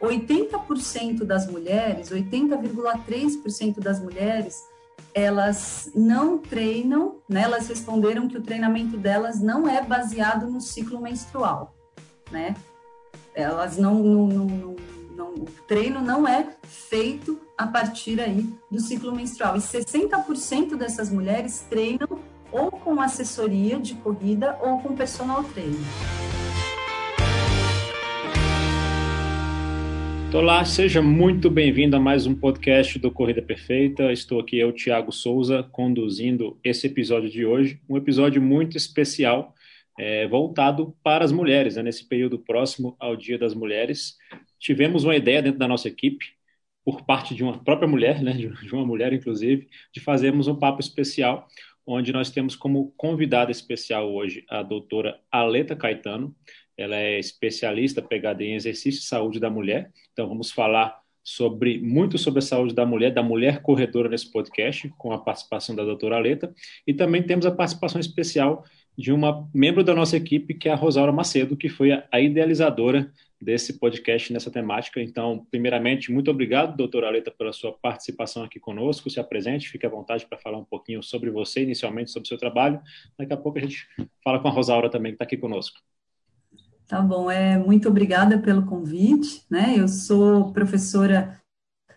80% das mulheres, 80,3% das mulheres, elas não treinam, né? Elas responderam que o treinamento delas não é baseado no ciclo menstrual, né? Elas não, não, não, não o treino não é feito a partir aí do ciclo menstrual. E 60% dessas mulheres treinam ou com assessoria de corrida ou com personal trainer. Olá, seja muito bem-vindo a mais um podcast do Corrida Perfeita. Estou aqui, eu, Thiago Souza, conduzindo esse episódio de hoje. Um episódio muito especial, é, voltado para as mulheres, né? nesse período próximo ao Dia das Mulheres. Tivemos uma ideia dentro da nossa equipe, por parte de uma própria mulher, né? de uma mulher, inclusive, de fazermos um papo especial, onde nós temos como convidada especial hoje a doutora Aleta Caetano. Ela é especialista pegada em exercício e saúde da mulher. Então vamos falar sobre muito sobre a saúde da mulher, da mulher corredora nesse podcast, com a participação da doutora Aleta, e também temos a participação especial de uma membro da nossa equipe, que é a Rosaura Macedo, que foi a, a idealizadora desse podcast nessa temática. Então, primeiramente, muito obrigado, doutora Aleta, pela sua participação aqui conosco. Se apresente, fique à vontade para falar um pouquinho sobre você, inicialmente sobre o seu trabalho. Daqui a pouco a gente fala com a Rosaura também, que está aqui conosco. Tá bom, é, muito obrigada pelo convite, né? Eu sou professora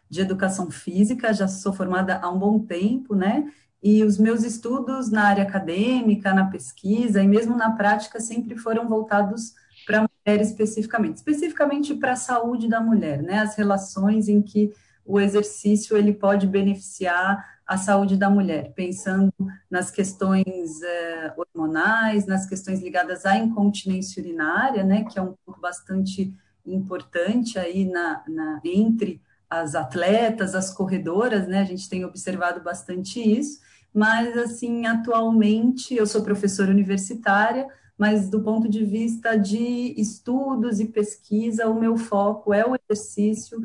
de educação física, já sou formada há um bom tempo, né? E os meus estudos na área acadêmica, na pesquisa e mesmo na prática sempre foram voltados para a mulher especificamente, especificamente para a saúde da mulher, né? As relações em que o exercício ele pode beneficiar a saúde da mulher, pensando nas questões é, hormonais, nas questões ligadas à incontinência urinária, né, que é um ponto bastante importante aí na, na, entre as atletas, as corredoras, né, a gente tem observado bastante isso, mas, assim, atualmente, eu sou professora universitária, mas do ponto de vista de estudos e pesquisa, o meu foco é o exercício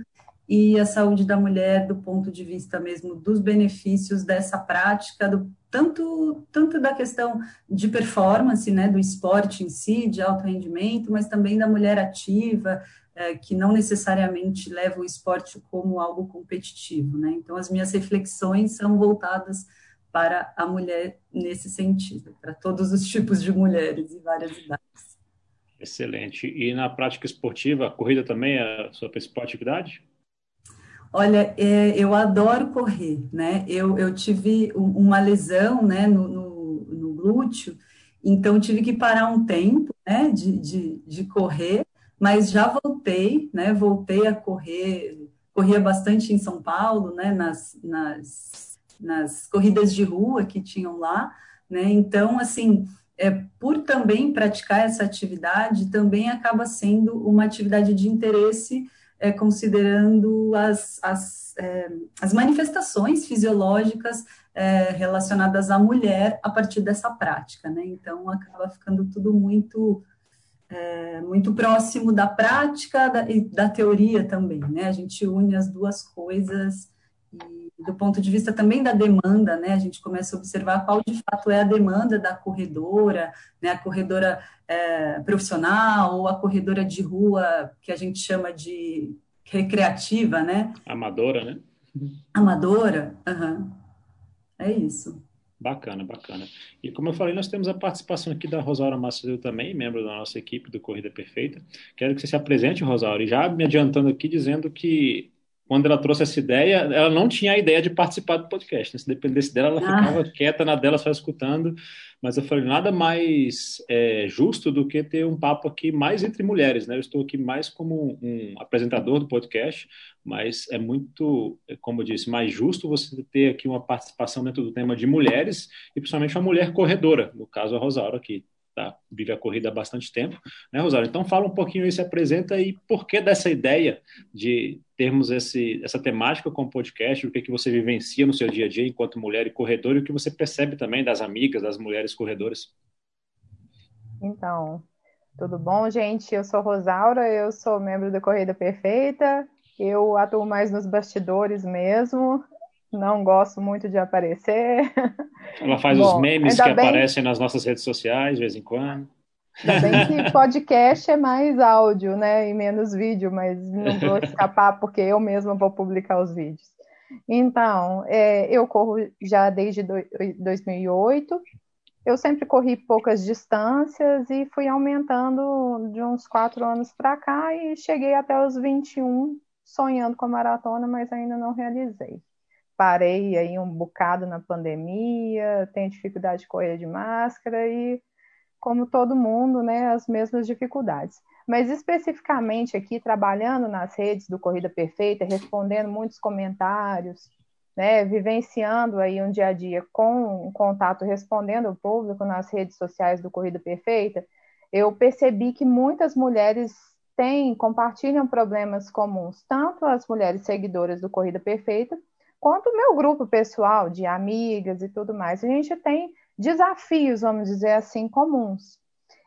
e a saúde da mulher do ponto de vista mesmo dos benefícios dessa prática, do, tanto, tanto da questão de performance, né, do esporte em si, de alto rendimento, mas também da mulher ativa, é, que não necessariamente leva o esporte como algo competitivo, né? Então, as minhas reflexões são voltadas para a mulher nesse sentido, para todos os tipos de mulheres e várias idades. Excelente. E na prática esportiva, a corrida também é a sua principal atividade? Olha, é, eu adoro correr, né? Eu, eu tive uma lesão, né, no, no, no, glúteo, então tive que parar um tempo, né, de, de, de correr, mas já voltei, né? Voltei a correr, corria bastante em São Paulo, né, nas, nas, nas corridas de rua que tinham lá, né? Então, assim, é, por também praticar essa atividade, também acaba sendo uma atividade de interesse é, considerando as, as, é, as manifestações fisiológicas é, relacionadas à mulher a partir dessa prática, né? Então, acaba ficando tudo muito, é, muito próximo da prática da, e da teoria também, né? A gente une as duas coisas e do ponto de vista também da demanda, né, a gente começa a observar qual de fato é a demanda da corredora, né, a corredora é, profissional ou a corredora de rua, que a gente chama de recreativa, né? Amadora, né? Amadora, uhum. é isso. Bacana, bacana. E como eu falei, nós temos a participação aqui da Rosaura Macedo também, membro da nossa equipe do Corrida Perfeita. Quero que você se apresente, Rosaura, e já me adiantando aqui, dizendo que quando ela trouxe essa ideia, ela não tinha a ideia de participar do podcast. Né? Se dependesse dela, ela ah. ficava quieta na dela, só escutando. Mas eu falei, nada mais é, justo do que ter um papo aqui mais entre mulheres. Né? Eu estou aqui mais como um apresentador do podcast, mas é muito, como eu disse, mais justo você ter aqui uma participação dentro do tema de mulheres, e principalmente uma mulher corredora, no caso a Rosaura aqui tá, vive a corrida há bastante tempo, né, Rosário? Então fala um pouquinho e se apresenta e por que dessa ideia de termos esse, essa temática com o podcast, o que, que você vivencia no seu dia a dia enquanto mulher e corredora e o que você percebe também das amigas, das mulheres corredoras. Então, tudo bom, gente? Eu sou Rosaura, eu sou membro da Corrida Perfeita, eu atuo mais nos bastidores mesmo, não gosto muito de aparecer. Ela faz Bom, os memes que bem... aparecem nas nossas redes sociais de vez em quando. Ainda bem que podcast é mais áudio, né, e menos vídeo, mas não vou escapar porque eu mesma vou publicar os vídeos. Então, é, eu corro já desde do, 2008. Eu sempre corri poucas distâncias e fui aumentando de uns quatro anos para cá e cheguei até os 21 sonhando com a maratona, mas ainda não realizei. Parei aí um bocado na pandemia, tenho dificuldade de correr de máscara e como todo mundo, né, as mesmas dificuldades. Mas especificamente aqui, trabalhando nas redes do Corrida Perfeita, respondendo muitos comentários, né, vivenciando aí um dia a dia com contato, respondendo o público nas redes sociais do Corrida Perfeita, eu percebi que muitas mulheres têm, compartilham problemas comuns, tanto as mulheres seguidoras do Corrida Perfeita, quanto o meu grupo pessoal de amigas e tudo mais. A gente tem desafios, vamos dizer assim, comuns.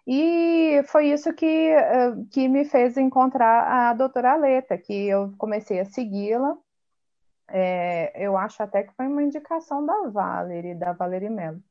E foi isso que, eh, que me fez encontrar a doutora Aleta, que eu comecei a segui-la. É, eu acho até que foi uma indicação da Valerie, da Valerie Mello.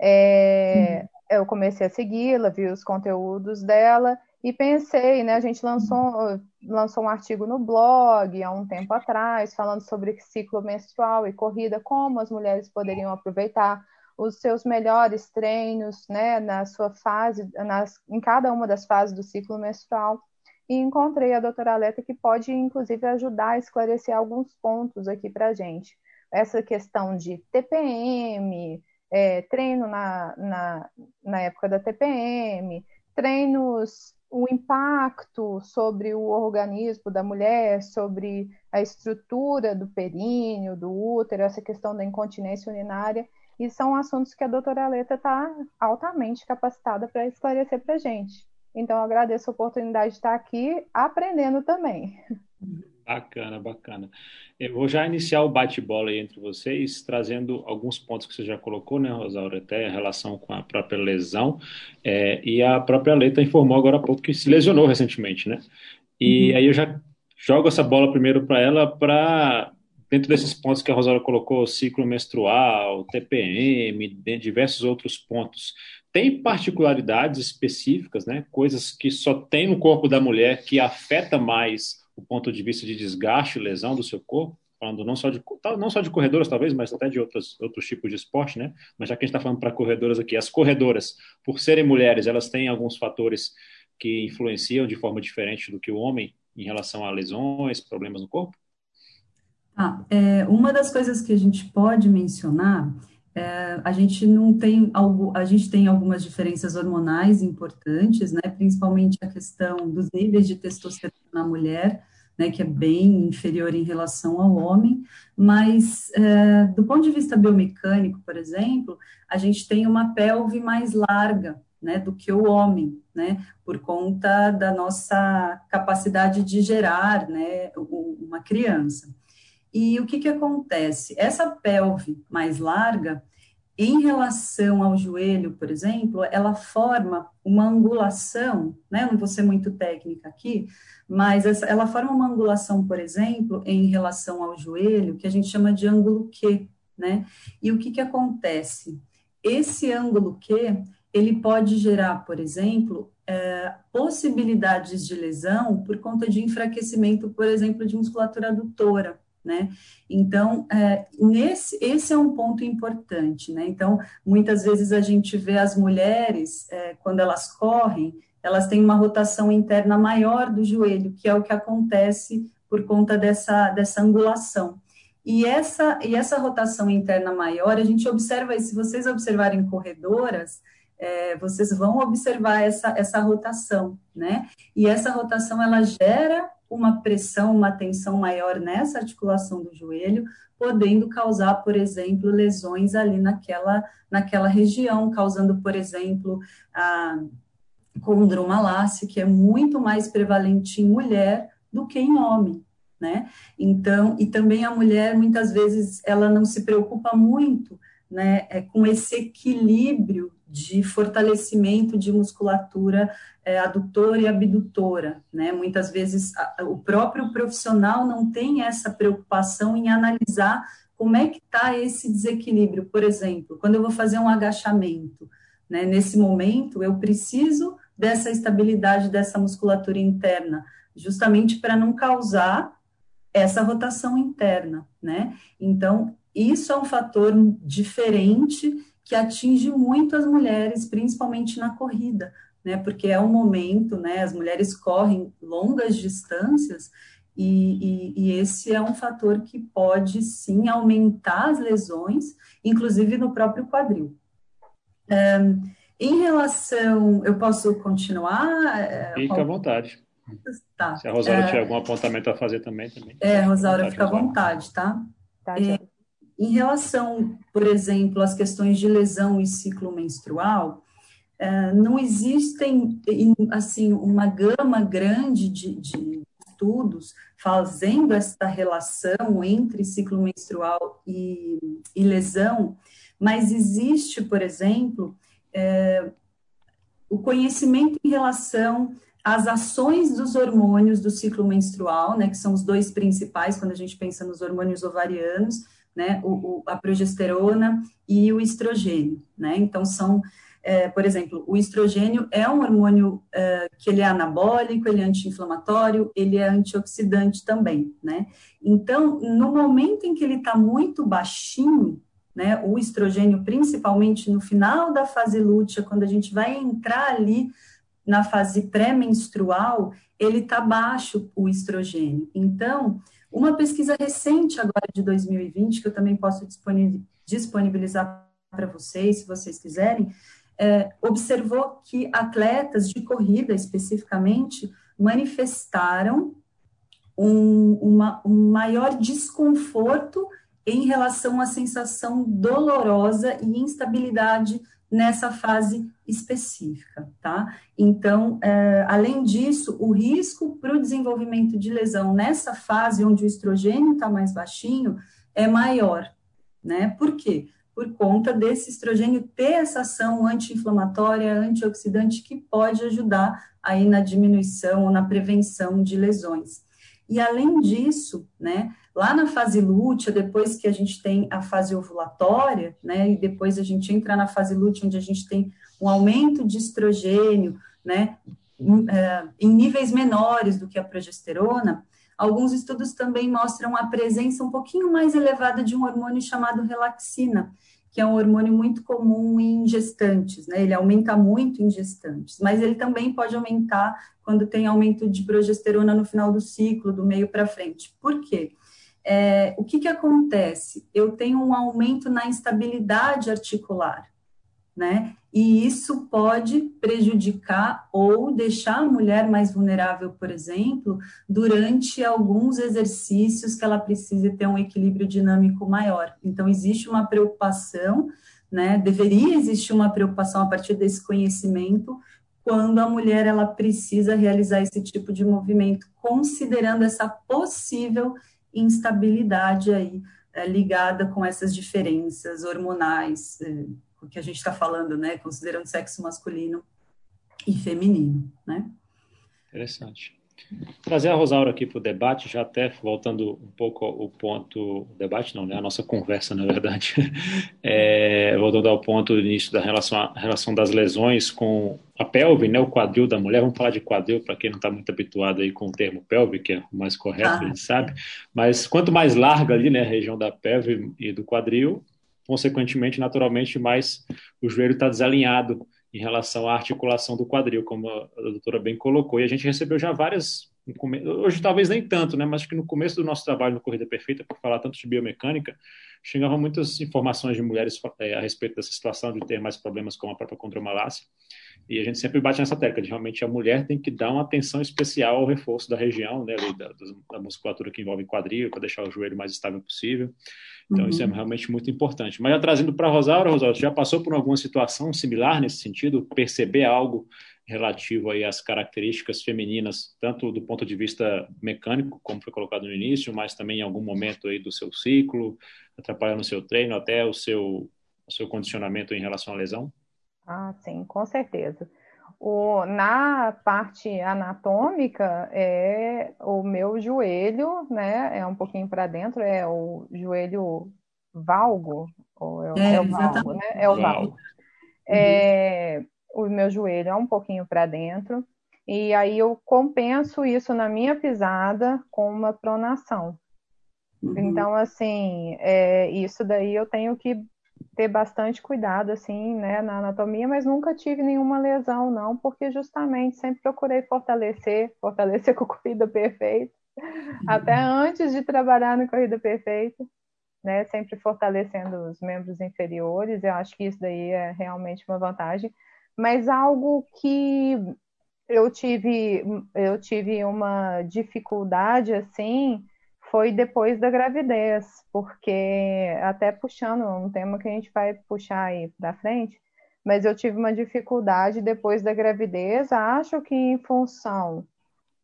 É, uhum. Eu comecei a segui-la, vi os conteúdos dela e pensei, né? A gente lançou, lançou um artigo no blog há um tempo atrás, falando sobre ciclo menstrual e corrida, como as mulheres poderiam aproveitar os seus melhores treinos, né, na sua fase, nas, em cada uma das fases do ciclo menstrual. E encontrei a doutora Aleta que pode, inclusive, ajudar a esclarecer alguns pontos aqui para a gente. Essa questão de TPM, é, treino na, na, na época da TPM, treinos, o impacto sobre o organismo da mulher, sobre a estrutura do períneo, do útero, essa questão da incontinência urinária e são assuntos que a doutora Aleta está altamente capacitada para esclarecer para a gente. Então, agradeço a oportunidade de estar aqui aprendendo também. Bacana, bacana. Eu vou já iniciar o bate-bola aí entre vocês, trazendo alguns pontos que você já colocou, né, Rosaura, até a relação com a própria lesão. É, e a própria Aleta informou agora há pouco que se lesionou recentemente, né? E uhum. aí eu já jogo essa bola primeiro para ela para dentro desses pontos que a Rosário colocou, ciclo menstrual, TPM, diversos outros pontos, tem particularidades específicas, né? Coisas que só tem no corpo da mulher que afeta mais o ponto de vista de desgaste, lesão do seu corpo, falando não só de não só de corredoras talvez, mas até de outros outros tipos de esporte, né? Mas já que a gente está falando para corredoras aqui, as corredoras, por serem mulheres, elas têm alguns fatores que influenciam de forma diferente do que o homem em relação a lesões, problemas no corpo. Ah, é, uma das coisas que a gente pode mencionar, é, a gente não tem algo, a gente tem algumas diferenças hormonais importantes, né, principalmente a questão dos níveis de testosterona na mulher, né, que é bem inferior em relação ao homem, mas é, do ponto de vista biomecânico, por exemplo, a gente tem uma pelve mais larga, né, do que o homem, né, por conta da nossa capacidade de gerar, né, uma criança. E o que, que acontece? Essa pelve mais larga, em relação ao joelho, por exemplo, ela forma uma angulação, né? Eu não vou ser muito técnica aqui, mas essa, ela forma uma angulação, por exemplo, em relação ao joelho, que a gente chama de ângulo Q, né? E o que, que acontece? Esse ângulo Q, ele pode gerar, por exemplo, é, possibilidades de lesão por conta de enfraquecimento, por exemplo, de musculatura adutora, né? Então, é, nesse, esse é um ponto importante, né? Então, muitas vezes a gente vê as mulheres, é, quando elas correm, elas têm uma rotação interna maior do joelho, que é o que acontece por conta dessa, dessa angulação. E essa, e essa rotação interna maior, a gente observa, se vocês observarem corredoras, é, vocês vão observar essa, essa rotação, né? E essa rotação, ela gera uma pressão, uma tensão maior nessa articulação do joelho, podendo causar, por exemplo, lesões ali naquela, naquela região, causando, por exemplo, a condromalácia, que é muito mais prevalente em mulher do que em homem, né? Então, e também a mulher, muitas vezes, ela não se preocupa muito, né, é, com esse equilíbrio de fortalecimento de musculatura é, adutora e abdutora, né? Muitas vezes a, o próprio profissional não tem essa preocupação em analisar como é que está esse desequilíbrio. Por exemplo, quando eu vou fazer um agachamento, né? Nesse momento eu preciso dessa estabilidade dessa musculatura interna, justamente para não causar essa rotação interna, né? Então, isso é um fator diferente que atinge muito as mulheres, principalmente na corrida, né? Porque é um momento, né? As mulheres correm longas distâncias e, e, e, esse é um fator que pode sim aumentar as lesões, inclusive no próprio quadril. Um, em relação, eu posso continuar? É, fica à vontade. Tá. Se a Rosaura é, tiver algum apontamento a fazer também, também. É, Rosaura, fica à vontade, tá? tá é, em relação, por exemplo, às questões de lesão e ciclo menstrual, não existem, assim, uma gama grande de, de estudos fazendo essa relação entre ciclo menstrual e, e lesão, mas existe, por exemplo, é, o conhecimento em relação às ações dos hormônios do ciclo menstrual, né, que são os dois principais quando a gente pensa nos hormônios ovarianos, né, o, o, a progesterona e o estrogênio, né, então são é, por exemplo, o estrogênio é um hormônio é, que ele é anabólico, ele é anti-inflamatório, ele é antioxidante também, né? Então, no momento em que ele está muito baixinho, né, o estrogênio, principalmente no final da fase lútea, quando a gente vai entrar ali na fase pré-menstrual, ele está baixo, o estrogênio. Então, uma pesquisa recente agora de 2020, que eu também posso disponibilizar para vocês, se vocês quiserem, é, observou que atletas de corrida, especificamente, manifestaram um, uma, um maior desconforto em relação à sensação dolorosa e instabilidade nessa fase específica, tá? Então, é, além disso, o risco para o desenvolvimento de lesão nessa fase onde o estrogênio está mais baixinho é maior, né? Por quê? Por conta desse estrogênio ter essa ação anti-inflamatória, antioxidante que pode ajudar aí na diminuição ou na prevenção de lesões. E além disso, né, lá na fase lútea, depois que a gente tem a fase ovulatória, né, e depois a gente entra na fase lútea, onde a gente tem um aumento de estrogênio, né, em, é, em níveis menores do que a progesterona, alguns estudos também mostram a presença um pouquinho mais elevada de um hormônio chamado relaxina, que é um hormônio muito comum em gestantes, né? Ele aumenta muito em gestantes, mas ele também pode aumentar quando tem aumento de progesterona no final do ciclo, do meio para frente. Por quê? É, o que, que acontece? Eu tenho um aumento na instabilidade articular, né? E isso pode prejudicar ou deixar a mulher mais vulnerável, por exemplo, durante alguns exercícios que ela precise ter um equilíbrio dinâmico maior. Então, existe uma preocupação, né? Deveria existir uma preocupação a partir desse conhecimento quando a mulher ela precisa realizar esse tipo de movimento, considerando essa possível instabilidade aí é, ligada com essas diferenças hormonais. É, o que a gente está falando, né, considerando sexo masculino e feminino, né? Interessante. Trazer a Rosaura aqui para o debate, já até voltando um pouco ao ponto, debate não, né, a nossa conversa, na verdade, é, voltando ao ponto do início da relação, relação das lesões com a pelve, né, o quadril da mulher, vamos falar de quadril para quem não está muito habituado aí com o termo pelve, que é o mais correto, ah. a gente sabe, mas quanto mais larga ali, né, a região da pelve e do quadril, consequentemente, naturalmente, mais o joelho está desalinhado em relação à articulação do quadril, como a doutora bem colocou. E a gente recebeu já várias, hoje talvez nem tanto, né, mas que no começo do nosso trabalho no Corrida Perfeita, por falar tanto de biomecânica, chegavam muitas informações de mulheres é, a respeito dessa situação de ter mais problemas com a própria condromalácia. E a gente sempre bate nessa tecla de realmente a mulher tem que dar uma atenção especial ao reforço da região, né, da, da musculatura que envolve quadril, para deixar o joelho mais estável possível. Então, uhum. isso é uhum. realmente muito importante. Mas já trazendo para a Rosaura, Rosaura, você já passou por alguma situação similar nesse sentido? Perceber algo relativo aí às características femininas, tanto do ponto de vista mecânico, como foi colocado no início, mas também em algum momento aí do seu ciclo, atrapalhando o seu treino, até o seu, o seu condicionamento em relação à lesão? Ah, sim, com certeza. O, na parte anatômica, é o meu joelho, né? É um pouquinho para dentro, é o joelho valgo, ou é, é, é o valgo, né? É o valgo. É, o meu joelho é um pouquinho para dentro, e aí eu compenso isso na minha pisada com uma pronação. Uhum. Então, assim, é, isso daí eu tenho que ter bastante cuidado, assim, né, na anatomia, mas nunca tive nenhuma lesão, não, porque justamente sempre procurei fortalecer, fortalecer com corrida perfeita, uhum. até antes de trabalhar no corrida perfeita, né, sempre fortalecendo os membros inferiores, eu acho que isso daí é realmente uma vantagem, mas algo que eu tive, eu tive uma dificuldade, assim, foi depois da gravidez, porque até puxando um tema que a gente vai puxar aí para frente, mas eu tive uma dificuldade depois da gravidez, acho que em função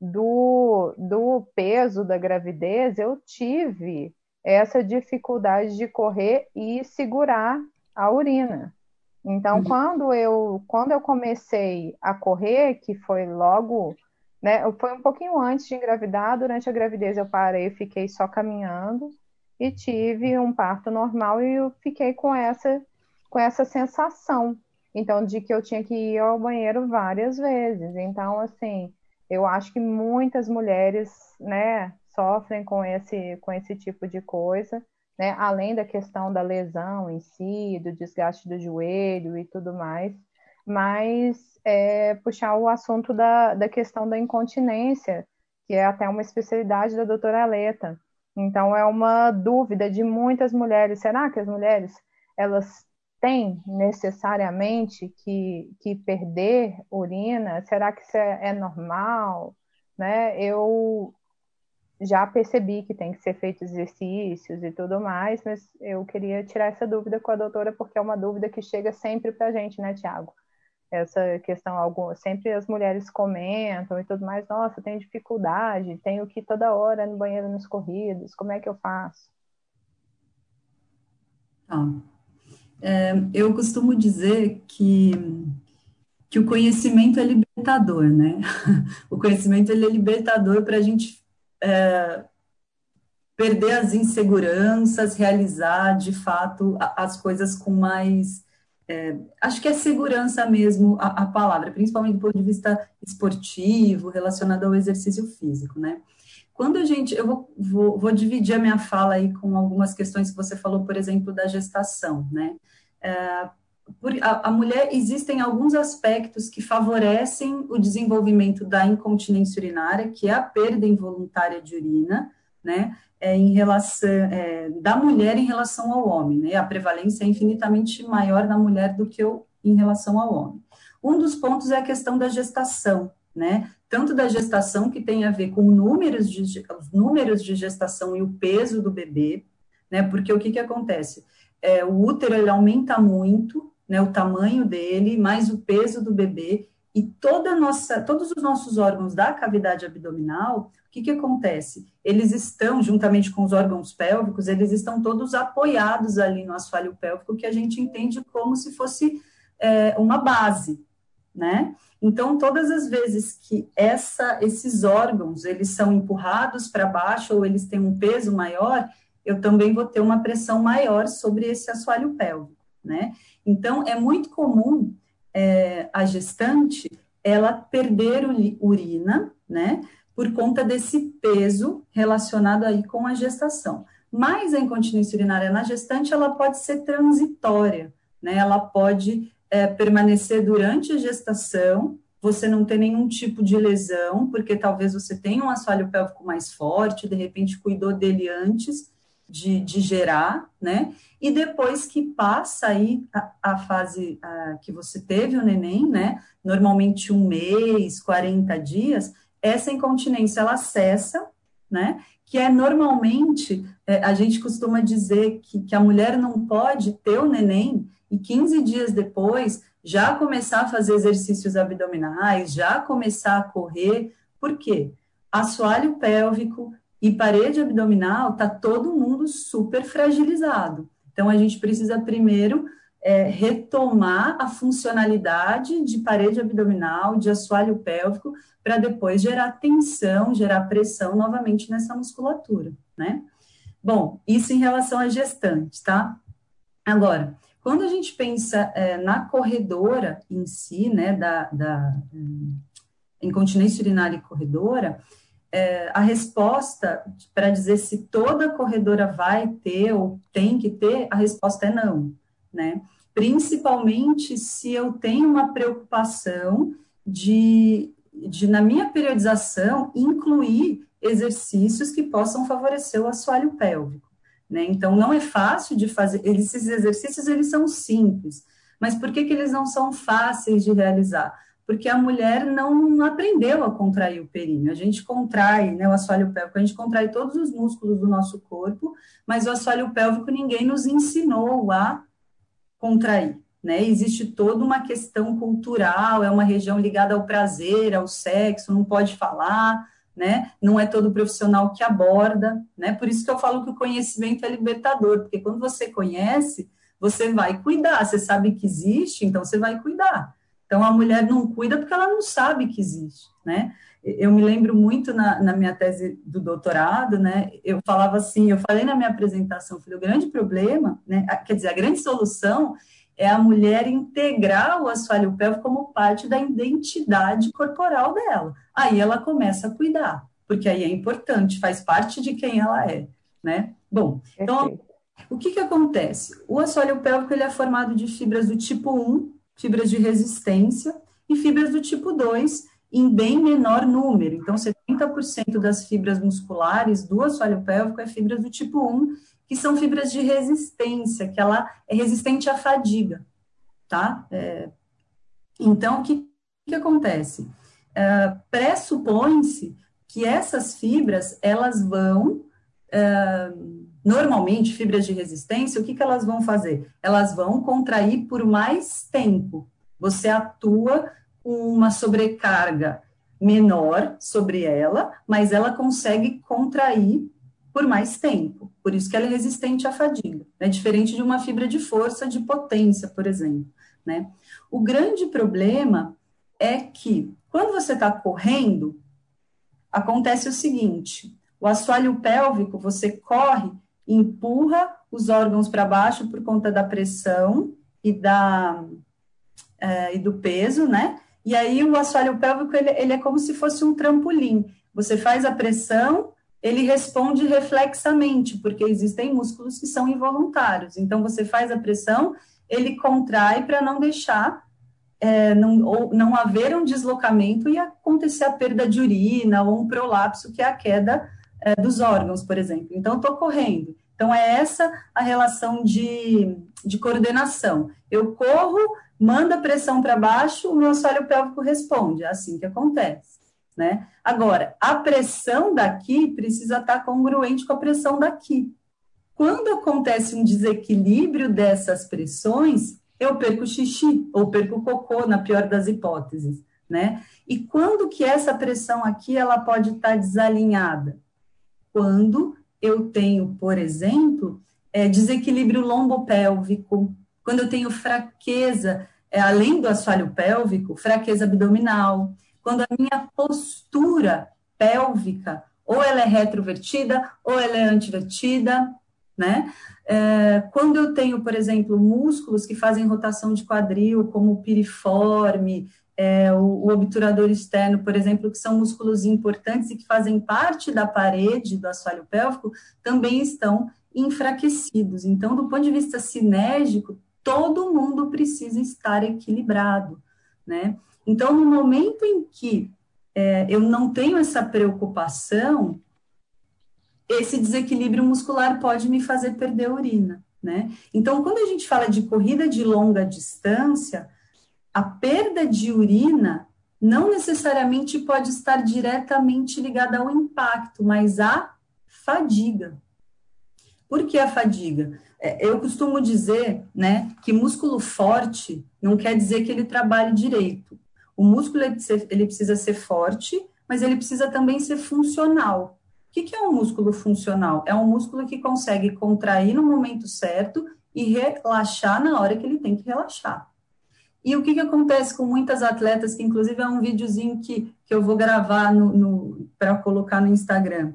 do, do peso da gravidez, eu tive essa dificuldade de correr e segurar a urina. Então, uhum. quando eu quando eu comecei a correr, que foi logo né? Foi um pouquinho antes de engravidar, durante a gravidez eu parei, fiquei só caminhando e tive um parto normal e eu fiquei com essa com essa sensação, então de que eu tinha que ir ao banheiro várias vezes. Então, assim, eu acho que muitas mulheres, né, sofrem com esse com esse tipo de coisa, né? Além da questão da lesão em si, do desgaste do joelho e tudo mais mas é, puxar o assunto da, da questão da incontinência, que é até uma especialidade da doutora Aleta. Então, é uma dúvida de muitas mulheres. Será que as mulheres, elas têm necessariamente que, que perder urina? Será que isso é, é normal? Né? Eu já percebi que tem que ser feitos exercícios e tudo mais, mas eu queria tirar essa dúvida com a doutora, porque é uma dúvida que chega sempre para a gente, né, Tiago? Essa questão alguma, sempre as mulheres comentam e tudo mais, nossa, tenho dificuldade, tenho que ir toda hora no banheiro nos corridos, como é que eu faço? Tá. É, eu costumo dizer que, que o conhecimento é libertador, né? O conhecimento ele é libertador para a gente é, perder as inseguranças, realizar de fato as coisas com mais é, acho que é segurança mesmo a, a, palavra, principalmente do ponto de vista esportivo, relacionado ao exercício físico, né? Quando a gente, eu vou, vou, vou dividir a minha fala aí com algumas questões que você falou, por exemplo, da gestação, né? É, por, a, a mulher, existem alguns aspectos que favorecem o desenvolvimento da incontinência urinária, que é a perda involuntária de urina, né? É, em relação é, da mulher em relação ao homem, né? A prevalência é infinitamente maior na mulher do que o, em relação ao homem. Um dos pontos é a questão da gestação, né? Tanto da gestação que tem a ver com números de, os números de gestação e o peso do bebê, né? Porque o que que acontece? É, o útero ele aumenta muito, né? O tamanho dele, mais o peso do bebê e toda nossa, todos os nossos órgãos da cavidade abdominal, que, que acontece? Eles estão, juntamente com os órgãos pélvicos, eles estão todos apoiados ali no assoalho pélvico, que a gente entende como se fosse é, uma base, né? Então, todas as vezes que essa, esses órgãos, eles são empurrados para baixo ou eles têm um peso maior, eu também vou ter uma pressão maior sobre esse assoalho pélvico, né? Então, é muito comum é, a gestante ela perder urina, né, por conta desse peso relacionado aí com a gestação. Mas a incontinência urinária na gestante, ela pode ser transitória, né, ela pode é, permanecer durante a gestação, você não ter nenhum tipo de lesão, porque talvez você tenha um assoalho pélvico mais forte, de repente cuidou dele antes, de, de gerar, né? E depois que passa aí a, a fase a, que você teve o neném, né? Normalmente um mês, 40 dias, essa incontinência ela cessa, né? Que é normalmente, é, a gente costuma dizer que, que a mulher não pode ter o neném e 15 dias depois já começar a fazer exercícios abdominais, já começar a correr, por quê? Assoalho pélvico, e parede abdominal, está todo mundo super fragilizado. Então, a gente precisa primeiro é, retomar a funcionalidade de parede abdominal, de assoalho pélvico, para depois gerar tensão, gerar pressão novamente nessa musculatura, né? Bom, isso em relação à gestante, tá? Agora, quando a gente pensa é, na corredora em si, né, da, da incontinência urinária e corredora, é, a resposta para dizer se toda corredora vai ter ou tem que ter, a resposta é não, né? Principalmente se eu tenho uma preocupação de, de na minha periodização, incluir exercícios que possam favorecer o assoalho pélvico, né? Então, não é fácil de fazer, esses exercícios, eles são simples, mas por que, que eles não são fáceis de realizar? porque a mulher não aprendeu a contrair o períneo. A gente contrai né, o assoalho pélvico, a gente contrai todos os músculos do nosso corpo, mas o assoalho pélvico ninguém nos ensinou a contrair. Né? Existe toda uma questão cultural, é uma região ligada ao prazer, ao sexo, não pode falar, né? Não é todo profissional que aborda, né? Por isso que eu falo que o conhecimento é libertador, porque quando você conhece, você vai cuidar, você sabe que existe, então você vai cuidar. Então, a mulher não cuida porque ela não sabe que existe, né? Eu me lembro muito na, na minha tese do doutorado, né? Eu falava assim, eu falei na minha apresentação, falei, o grande problema, né? Quer dizer, a grande solução é a mulher integrar o assoalho pélvico como parte da identidade corporal dela. Aí ela começa a cuidar, porque aí é importante, faz parte de quem ela é, né? Bom, então, o que que acontece? O assoalho pélvico, ele é formado de fibras do tipo 1, fibras de resistência e fibras do tipo 2 em bem menor número. Então, 70% das fibras musculares do assoalho pélvico é fibras do tipo 1, que são fibras de resistência, que ela é resistente à fadiga, tá? É, então, o que, que acontece? É, Pressupõe-se que essas fibras, elas vão... É, Normalmente, fibras de resistência, o que, que elas vão fazer? Elas vão contrair por mais tempo. Você atua uma sobrecarga menor sobre ela, mas ela consegue contrair por mais tempo. Por isso que ela é resistente à fadiga. É né? diferente de uma fibra de força, de potência, por exemplo. Né? O grande problema é que, quando você está correndo, acontece o seguinte: o assoalho pélvico, você corre empurra os órgãos para baixo por conta da pressão e, da, é, e do peso, né? E aí o assoalho pélvico, ele, ele é como se fosse um trampolim. Você faz a pressão, ele responde reflexamente, porque existem músculos que são involuntários. Então, você faz a pressão, ele contrai para não deixar, é, não, ou não haver um deslocamento e acontecer a perda de urina ou um prolapso, que é a queda é, dos órgãos, por exemplo. Então, estou correndo. Então, é essa a relação de, de coordenação. Eu corro, mando a pressão para baixo, o meu assoalho pélvico responde. É assim que acontece. Né? Agora, a pressão daqui precisa estar tá congruente com a pressão daqui. Quando acontece um desequilíbrio dessas pressões, eu perco xixi ou perco cocô, na pior das hipóteses, né? E quando que essa pressão aqui ela pode estar tá desalinhada? quando eu tenho, por exemplo, é, desequilíbrio lombopélvico, quando eu tenho fraqueza, é, além do assoalho pélvico, fraqueza abdominal, quando a minha postura pélvica, ou ela é retrovertida, ou ela é antivertida, né? É, quando eu tenho, por exemplo, músculos que fazem rotação de quadril, como o piriforme, é, o, o, obturador externo, por exemplo, que são músculos importantes e que fazem parte da parede do assoalho pélvico, também estão enfraquecidos. Então, do ponto de vista sinérgico, todo mundo precisa estar equilibrado, né? Então, no momento em que é, eu não tenho essa preocupação, esse desequilíbrio muscular pode me fazer perder urina, né? Então, quando a gente fala de corrida de longa distância, a perda de urina não necessariamente pode estar diretamente ligada ao impacto, mas à fadiga. Por que a fadiga? É, eu costumo dizer, né, que músculo forte não quer dizer que ele trabalhe direito. O músculo ele precisa ser forte, mas ele precisa também ser funcional. O que é um músculo funcional? É um músculo que consegue contrair no momento certo e relaxar na hora que ele tem que relaxar. E o que, que acontece com muitas atletas, que inclusive é um videozinho que, que eu vou gravar no, no para colocar no Instagram.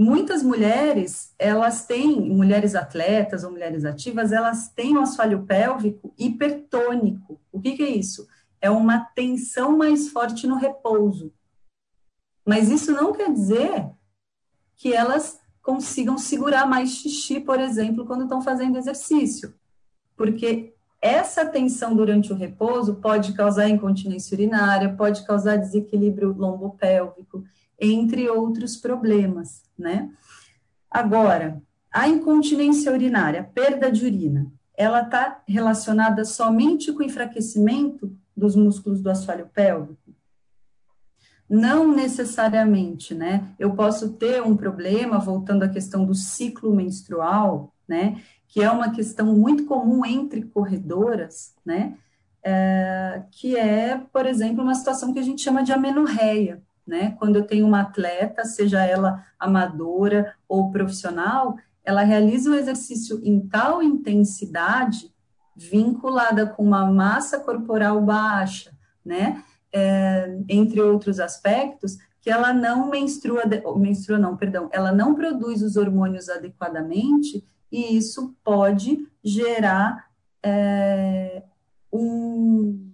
Muitas mulheres, elas têm, mulheres atletas ou mulheres ativas, elas têm o assoalho pélvico hipertônico. O que, que é isso? É uma tensão mais forte no repouso. Mas isso não quer dizer que elas consigam segurar mais xixi, por exemplo, quando estão fazendo exercício. Porque essa tensão durante o repouso pode causar incontinência urinária, pode causar desequilíbrio lombopélvico, entre outros problemas, né? Agora, a incontinência urinária, perda de urina, ela está relacionada somente com o enfraquecimento dos músculos do assoalho pélvico? Não necessariamente, né? Eu posso ter um problema, voltando à questão do ciclo menstrual, né? Que é uma questão muito comum entre corredoras, né? É, que é, por exemplo, uma situação que a gente chama de amenorreia, né? Quando eu tenho uma atleta, seja ela amadora ou profissional, ela realiza um exercício em tal intensidade, vinculada com uma massa corporal baixa, né? É, entre outros aspectos, que ela não menstrua, menstrua não, perdão, ela não produz os hormônios adequadamente e isso pode gerar é, um,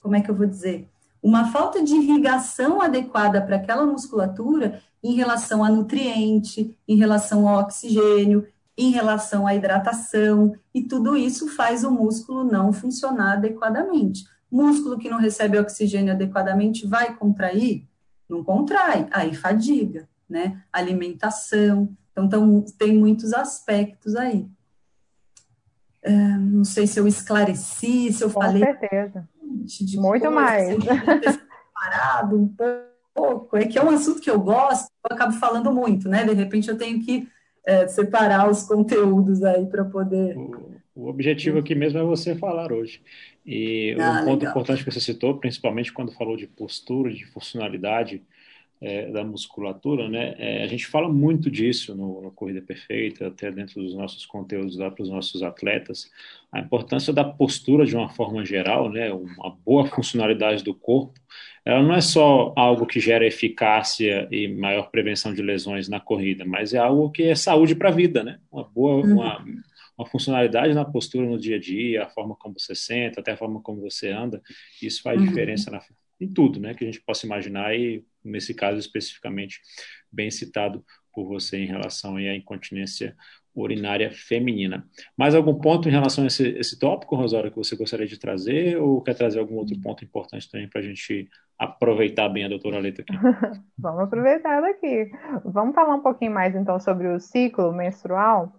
como é que eu vou dizer, uma falta de irrigação adequada para aquela musculatura em relação a nutriente, em relação ao oxigênio, em relação à hidratação, e tudo isso faz o músculo não funcionar adequadamente. Músculo que não recebe oxigênio adequadamente vai contrair? Não contrai, aí fadiga, né? Alimentação, então, então tem muitos aspectos aí. Uh, não sei se eu esclareci, se eu Com falei. Com certeza de Muito coisa, mais. Separado um pouco. É que é um assunto que eu gosto, eu acabo falando muito, né? De repente eu tenho que é, separar os conteúdos aí para poder. O, o, objetivo aqui mesmo é você falar hoje. E ah, um ponto legal. importante que você citou, principalmente quando falou de postura, de funcionalidade, é, da musculatura, né? É, a gente fala muito disso no, no, Corrida Perfeita, até dentro dos nossos conteúdos lá para os nossos atletas, a importância da postura de uma forma geral, né? Uma boa funcionalidade do corpo, ela não é só algo que gera eficácia e maior prevenção de lesões na corrida, mas é algo que é saúde para a vida, né? Uma boa, uhum. uma, uma funcionalidade na postura no dia a dia, a forma como você senta, até a forma como você anda, isso faz uhum. diferença na, em tudo, né? Que a gente possa imaginar e nesse caso especificamente bem citado por você em relação à incontinência urinária feminina. Mais algum ponto em relação a esse, esse tópico, Rosário, que você gostaria de trazer, ou quer trazer algum outro ponto importante também para a gente aproveitar bem a doutora Leta aqui? Vamos aproveitar daqui. Vamos falar um pouquinho mais então sobre o ciclo menstrual.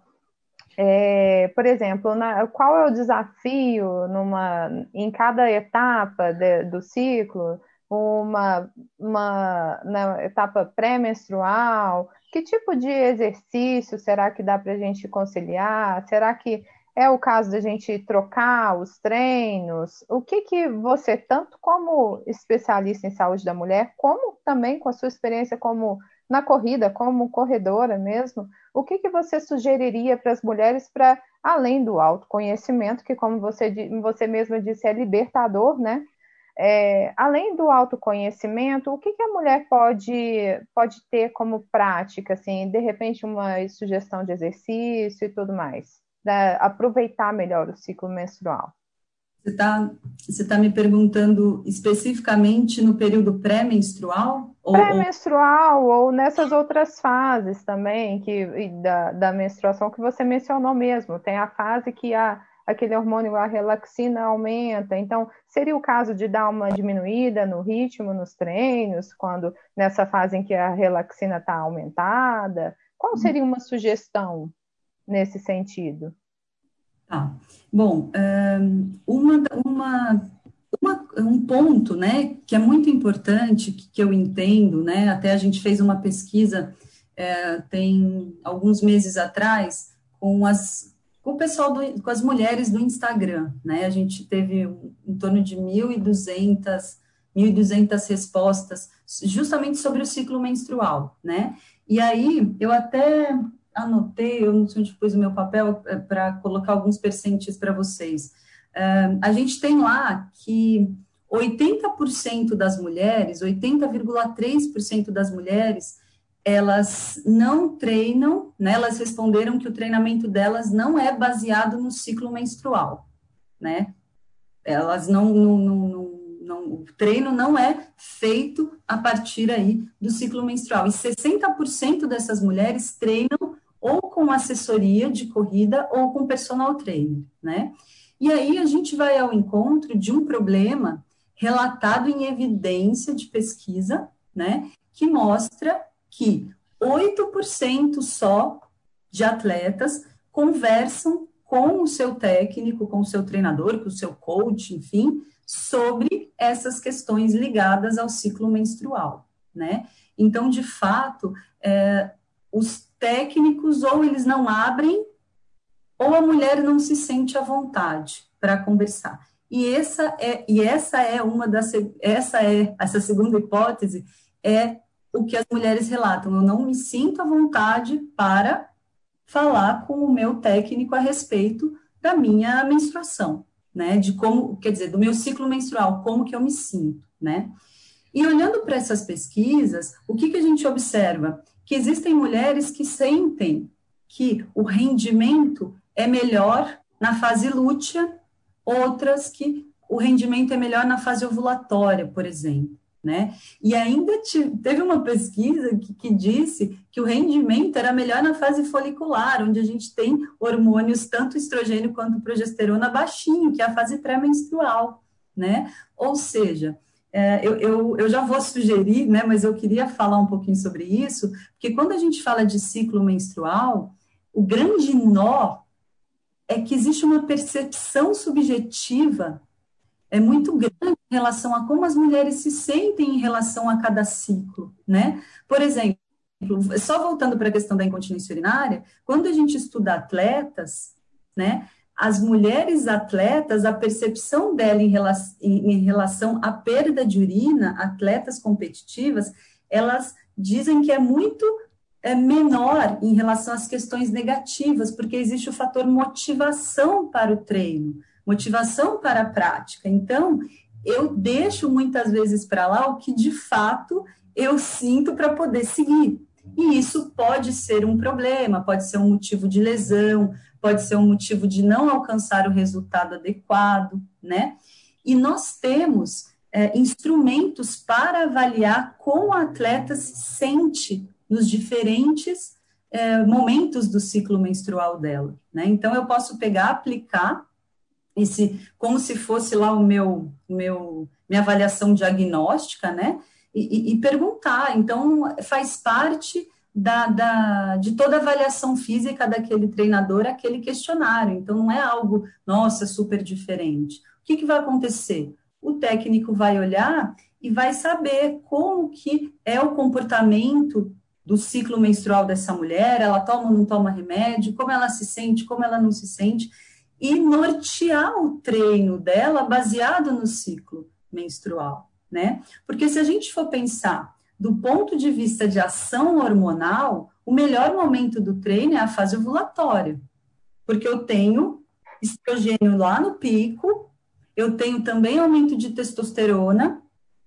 É, por exemplo, na, qual é o desafio numa, em cada etapa de, do ciclo? uma, uma na etapa pré-menstrual? Que tipo de exercício será que dá para a gente conciliar? Será que é o caso da gente trocar os treinos? O que, que você, tanto como especialista em saúde da mulher, como também com a sua experiência como na corrida, como corredora mesmo, o que, que você sugeriria para as mulheres para, além do autoconhecimento, que como você, você mesma disse, é libertador, né? É, além do autoconhecimento, o que, que, a mulher pode, pode ter como prática, assim, de repente uma sugestão de exercício e tudo mais, para aproveitar melhor o ciclo menstrual? Você está você tá me perguntando especificamente no período pré-menstrual? Pré-menstrual ou... ou nessas outras fases também que, da, da menstruação que você mencionou mesmo. Tem a fase que a aquele hormônio, a relaxina, aumenta. Então, seria o caso de dar uma diminuída no ritmo, nos treinos, quando nessa fase em que a relaxina está aumentada? Qual seria uma sugestão nesse sentido? Tá. Bom, uma, uma, uma, um ponto, né, que é muito importante, que, que, eu entendo, né, até a gente fez uma pesquisa é, tem alguns meses atrás com as com o pessoal, do, com as mulheres do Instagram, né? A gente teve em torno de 1.200, 1.200 respostas justamente sobre o ciclo menstrual, né? E aí, eu até anotei, eu não sei onde pus o meu papel é, para colocar alguns percentis para vocês. A gente tem lá que 80% das mulheres, 80,3% das mulheres elas não treinam, né? Elas responderam que o treinamento delas não é baseado no ciclo menstrual, né? Elas não, não, não, não o treino não é feito a partir aí do ciclo menstrual. E 60% dessas mulheres treinam ou com assessoria de corrida ou com personal trainer, né? E aí a gente vai ao encontro de um problema relatado em evidência de pesquisa, né, que mostra que 8% só de atletas conversam com o seu técnico, com o seu treinador, com o seu coach, enfim, sobre essas questões ligadas ao ciclo menstrual, né? Então, de fato, é, os técnicos ou eles não abrem ou a mulher não se sente à vontade para conversar. E essa é e essa é uma das essa é essa segunda hipótese é o que as mulheres relatam. Eu não me sinto à vontade para falar com o meu técnico a respeito da minha menstruação, né? De como, quer dizer, do meu ciclo menstrual, como que eu me sinto, né? E olhando para essas pesquisas, o que, que a gente observa? Que existem mulheres que sentem que o rendimento é melhor na fase lútea, outras que o rendimento é melhor na fase ovulatória, por exemplo né? E ainda teve uma pesquisa que, que, disse que o rendimento era melhor na fase folicular, onde a gente tem hormônios, tanto estrogênio quanto progesterona, baixinho, que é a fase pré-menstrual, né? Ou seja, é, eu, eu, eu, já vou sugerir, né, mas eu queria falar um pouquinho sobre isso, porque quando a gente fala de ciclo menstrual, o grande nó é que existe uma percepção subjetiva é muito grande em relação a como as mulheres se sentem em relação a cada ciclo, né? Por exemplo, só voltando para a questão da incontinência urinária, quando a gente estuda atletas, né, as mulheres atletas, a percepção dela em relação, em relação à perda de urina, atletas competitivas, elas dizem que é muito é, menor em relação às questões negativas, porque existe o fator motivação para o treino motivação para a prática. Então, eu deixo muitas vezes para lá o que de fato eu sinto para poder seguir. E isso pode ser um problema, pode ser um motivo de lesão, pode ser um motivo de não alcançar o resultado adequado, né? E nós temos é, instrumentos para avaliar como o atleta se sente nos diferentes é, momentos do ciclo menstrual dela, né? Então, eu posso pegar, aplicar esse, como se fosse lá o meu, meu minha avaliação diagnóstica, né? E, e, e perguntar. Então, faz parte da, da, de toda a avaliação física daquele treinador, aquele questionário. Então, não é algo, nossa, super diferente. O que, que vai acontecer? O técnico vai olhar e vai saber como que é o comportamento do ciclo menstrual dessa mulher, ela toma ou não toma remédio, como ela se sente, como ela não se sente, e nortear o treino dela baseado no ciclo menstrual, né? Porque se a gente for pensar do ponto de vista de ação hormonal, o melhor momento do treino é a fase ovulatória, porque eu tenho estrogênio lá no pico, eu tenho também aumento de testosterona,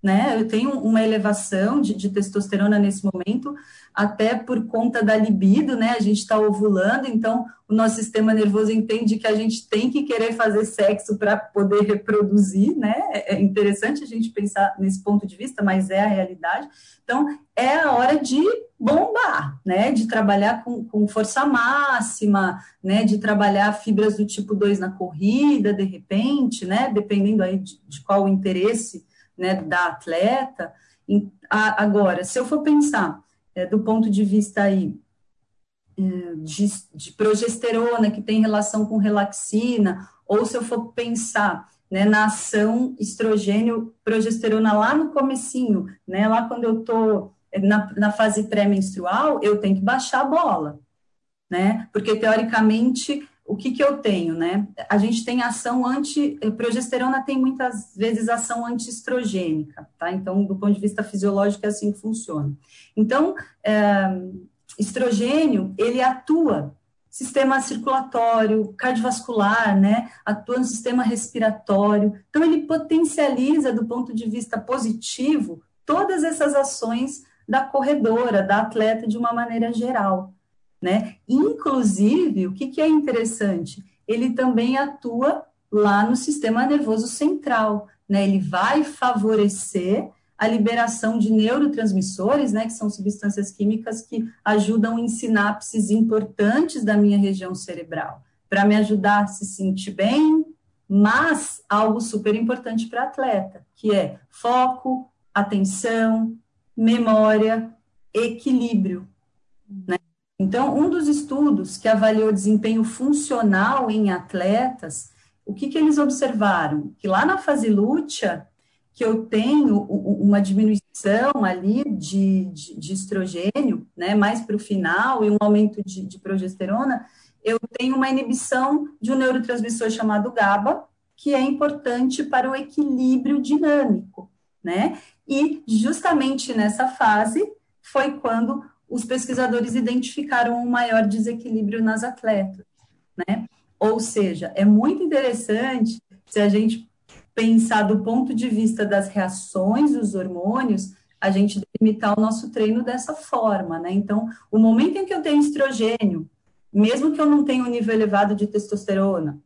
né? Eu tenho uma elevação de, de testosterona nesse momento, até por conta da libido, né? A gente está ovulando, então o nosso sistema nervoso entende que a gente tem que querer fazer sexo para poder reproduzir, né? É, é interessante a gente pensar nesse ponto de vista, mas é a realidade. Então, é a hora de bombar, né? De trabalhar com, com força máxima, né? De trabalhar fibras do tipo 2 na corrida, de repente, né? Dependendo aí de, de qual o interesse né, da atleta. Agora, se eu for pensar é, do ponto de vista aí é, de, de, progesterona, que tem relação com relaxina, ou se eu for pensar né, na ação estrogênio-progesterona lá no comecinho, né, lá quando eu estou na, na fase pré-menstrual, eu tenho que baixar a bola, né, porque teoricamente o que, que eu tenho, né? A gente tem ação anti. Progesterona tem muitas vezes ação antiestrogênica, tá? Então, do ponto de vista fisiológico, é assim que funciona. Então, é, estrogênio, ele atua sistema circulatório, cardiovascular, né? Atua no sistema respiratório. Então, ele potencializa, do ponto de vista positivo, todas essas ações da corredora, da atleta de uma maneira geral, né? Inclusive, o que, que é interessante? Ele também atua lá no sistema nervoso central, né? Ele vai favorecer a liberação de neurotransmissores, né, que são substâncias químicas que ajudam em sinapses importantes da minha região cerebral, para me ajudar a se sentir bem, mas algo super importante para atleta, que é foco, atenção, memória, equilíbrio, né? Então, um dos estudos que avaliou desempenho funcional em atletas, o que, que eles observaram? Que lá na fase lútea, que eu tenho uma diminuição ali de, de, de estrogênio, né, mais para o final, e um aumento de, de, progesterona, eu tenho uma inibição de um neurotransmissor chamado GABA, que é importante para o equilíbrio dinâmico, né? E justamente nessa fase foi quando os pesquisadores identificaram um maior desequilíbrio nas atletas, né? Ou seja, é muito interessante se a gente pensar do ponto de vista das reações dos hormônios, a gente limitar o nosso treino dessa forma, né? Então, o momento em que eu tenho estrogênio, mesmo que eu não tenha um nível elevado de testosterona,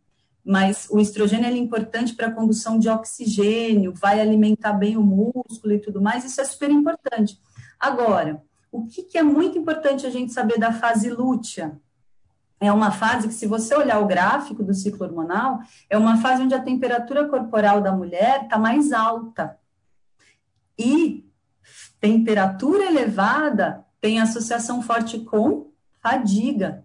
mas o estrogênio é importante para a condução de oxigênio, vai alimentar bem o músculo e tudo mais, isso é super importante. Agora, o que, que é muito importante a gente saber da fase lútea? é uma fase que, se você olhar o gráfico do ciclo hormonal, é uma fase onde a temperatura corporal da mulher está mais alta. E temperatura elevada tem associação forte com fadiga,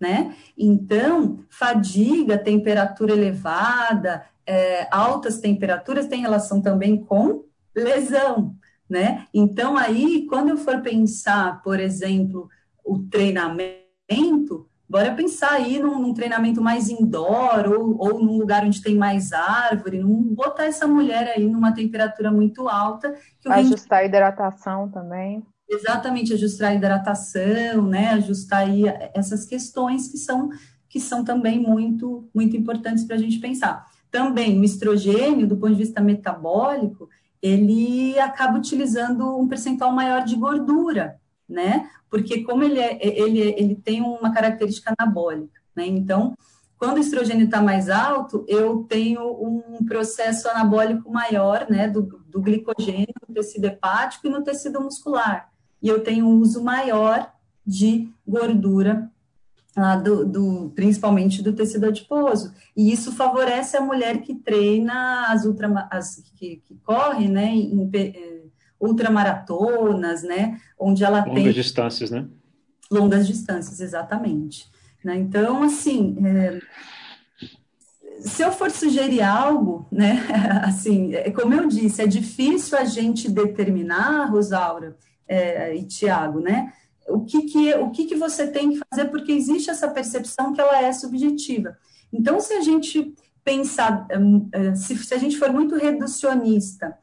né? Então, fadiga, temperatura elevada, é, altas temperaturas tem relação também com lesão, né? Então, aí, quando eu for pensar, por exemplo, o treinamento, Bora pensar aí num, num, treinamento mais indoor ou, ou num lugar onde tem mais árvore, não botar essa mulher aí numa temperatura muito alta. ajustar a hidratação também. Exatamente, ajustar a hidratação, né? Ajustar aí essas questões que são que são também muito muito importantes para a gente pensar. Também o estrogênio, do ponto de vista metabólico, ele acaba utilizando um percentual maior de gordura, né? porque como ele, é, ele, ele tem uma característica anabólica, né? Então, quando o estrogênio está mais alto, eu tenho um processo anabólico maior, né, do, do glicogênio no tecido hepático e no tecido muscular. E eu tenho um uso maior de gordura, ah, do, do, principalmente do tecido adiposo. E isso favorece a mulher que treina as ultra, as, que, que corre, né, em, ultramaratonas, né? Onde ela longas tem... Longas distâncias, né? Longas distâncias, exatamente. Né? Então, assim, é... se eu for sugerir algo, né? Assim, é, como eu disse, é difícil a gente determinar, Rosaura é, e Tiago, né? O que que, o que que você tem que fazer, porque existe essa percepção que ela é subjetiva. Então, se a gente pensar, hum, é, se, se a gente for muito reducionista,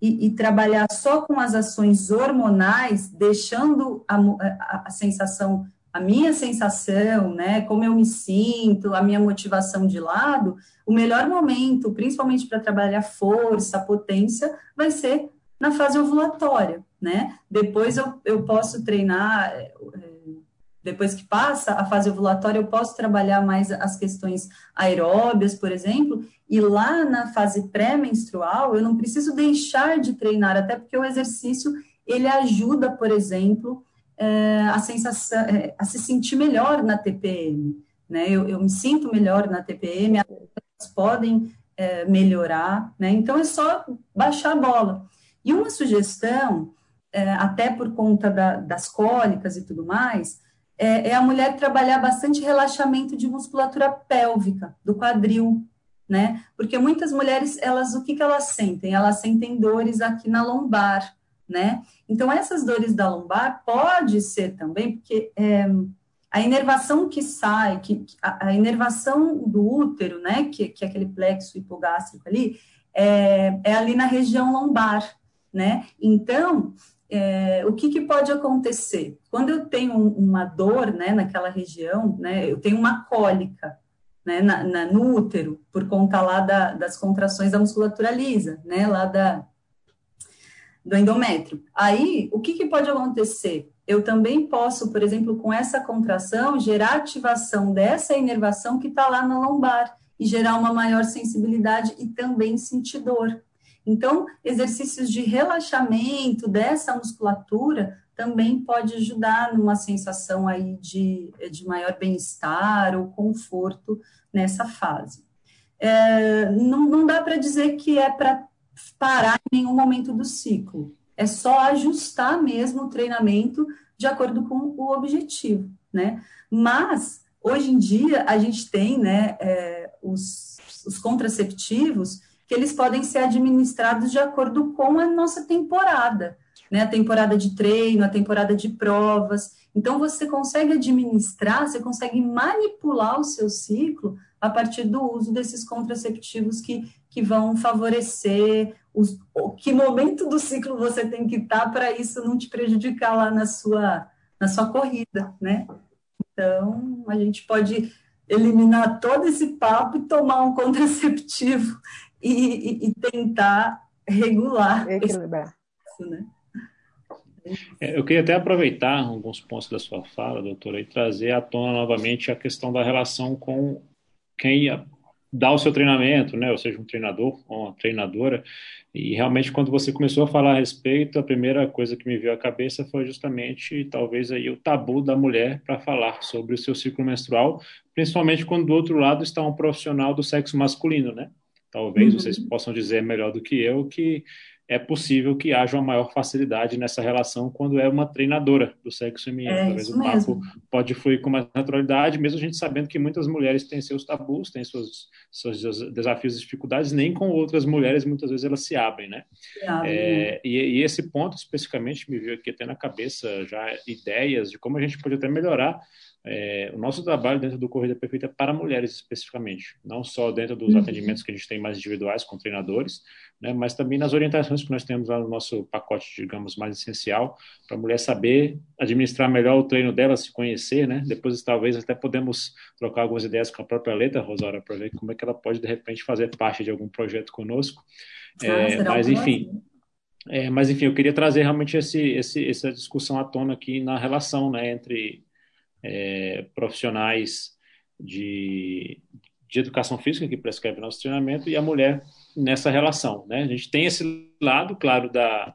e, e, trabalhar só com as ações hormonais, deixando a, a, a, sensação, a minha sensação, né, como eu me sinto, a minha motivação de lado, o melhor momento, principalmente para trabalhar força, potência, vai ser na fase ovulatória, né? Depois eu, eu posso treinar, é, depois que passa a fase ovulatória, eu posso trabalhar mais as questões aeróbias, por exemplo, e lá na fase pré-menstrual, eu não preciso deixar de treinar, até porque o exercício, ele ajuda, por exemplo, é, a sensação, é, a se sentir melhor na TPM, né? Eu, eu me sinto melhor na TPM, as podem é, melhorar, né? Então, é só baixar a bola. E uma sugestão, é, até por conta da, das cólicas e tudo mais, é, é a mulher trabalhar bastante relaxamento de musculatura pélvica, do quadril, né? Porque muitas mulheres, elas, o que, que elas sentem? Elas sentem dores aqui na lombar, né? Então, essas dores da lombar pode ser também, porque é, a inervação que sai, que, a, a, inervação do útero, né, que, que é aquele plexo hipogástrico ali, é, é ali na região lombar, né? Então, é, o que, que, pode acontecer? Quando eu tenho uma dor né, naquela região, né, eu tenho uma cólica né, na, na, no útero, por conta lá da, das contrações da musculatura lisa, né, lá da, do endométrio. Aí, o que, que pode acontecer? Eu também posso, por exemplo, com essa contração, gerar ativação dessa inervação que está lá na lombar e gerar uma maior sensibilidade e também sentir dor. Então, exercícios de relaxamento dessa musculatura também pode ajudar numa sensação aí de, de maior bem-estar ou conforto nessa fase. É, não, não dá para dizer que é para parar em nenhum momento do ciclo. É só ajustar mesmo o treinamento de acordo com o objetivo, né? Mas, hoje em dia, a gente tem, né, é, os, os contraceptivos que eles podem ser administrados de acordo com a nossa temporada, né? A temporada de treino, a temporada de provas. Então, você consegue administrar, você consegue manipular o seu ciclo a partir do uso desses contraceptivos que, que vão favorecer os, que momento do ciclo você tem que estar para isso não te prejudicar lá na sua, na sua corrida, né? Então, a gente pode eliminar todo esse papo e tomar um contraceptivo e, e, tentar regular. Equilibrar. Isso, né? É, eu queria até aproveitar alguns pontos da sua fala, doutora, e trazer à tona novamente a questão da relação com quem dá o seu treinamento, né? Ou seja, um treinador ou uma treinadora. E realmente, quando você começou a falar a respeito, a primeira coisa que me veio à cabeça foi justamente, talvez aí, o tabu da mulher para falar sobre o seu ciclo menstrual, principalmente quando do outro lado está um profissional do sexo masculino, né? Talvez uhum. vocês possam dizer melhor do que eu que é possível que haja uma maior facilidade nessa relação quando é uma treinadora do sexo feminino. É, Talvez o papo pode fluir com mais naturalidade, mesmo a gente sabendo que muitas mulheres têm seus tabus, têm seus, seus desafios e dificuldades, nem com outras mulheres muitas vezes elas se abrem, né? Se abrem. É, e, e, esse ponto especificamente me veio aqui até na cabeça já ideias de como a gente pode até melhorar é, o nosso trabalho dentro do Corrida Perfeita é para mulheres especificamente, não só dentro dos uhum. atendimentos que a gente tem mais individuais com treinadores, né, mas também nas orientações que nós temos lá no nosso pacote, digamos, mais essencial, para a mulher saber administrar melhor o treino dela, se conhecer, né? Depois talvez até podemos trocar algumas ideias com a própria Letra, Rosário, para ver como é que ela pode de repente fazer parte de algum projeto conosco. É, mas enfim, é, mas enfim, eu queria trazer realmente esse, esse, essa discussão à tona aqui na relação, né, entre é, profissionais de, de educação física que prescreve nosso treinamento e a mulher nessa relação. Né? A gente tem esse lado, claro, da,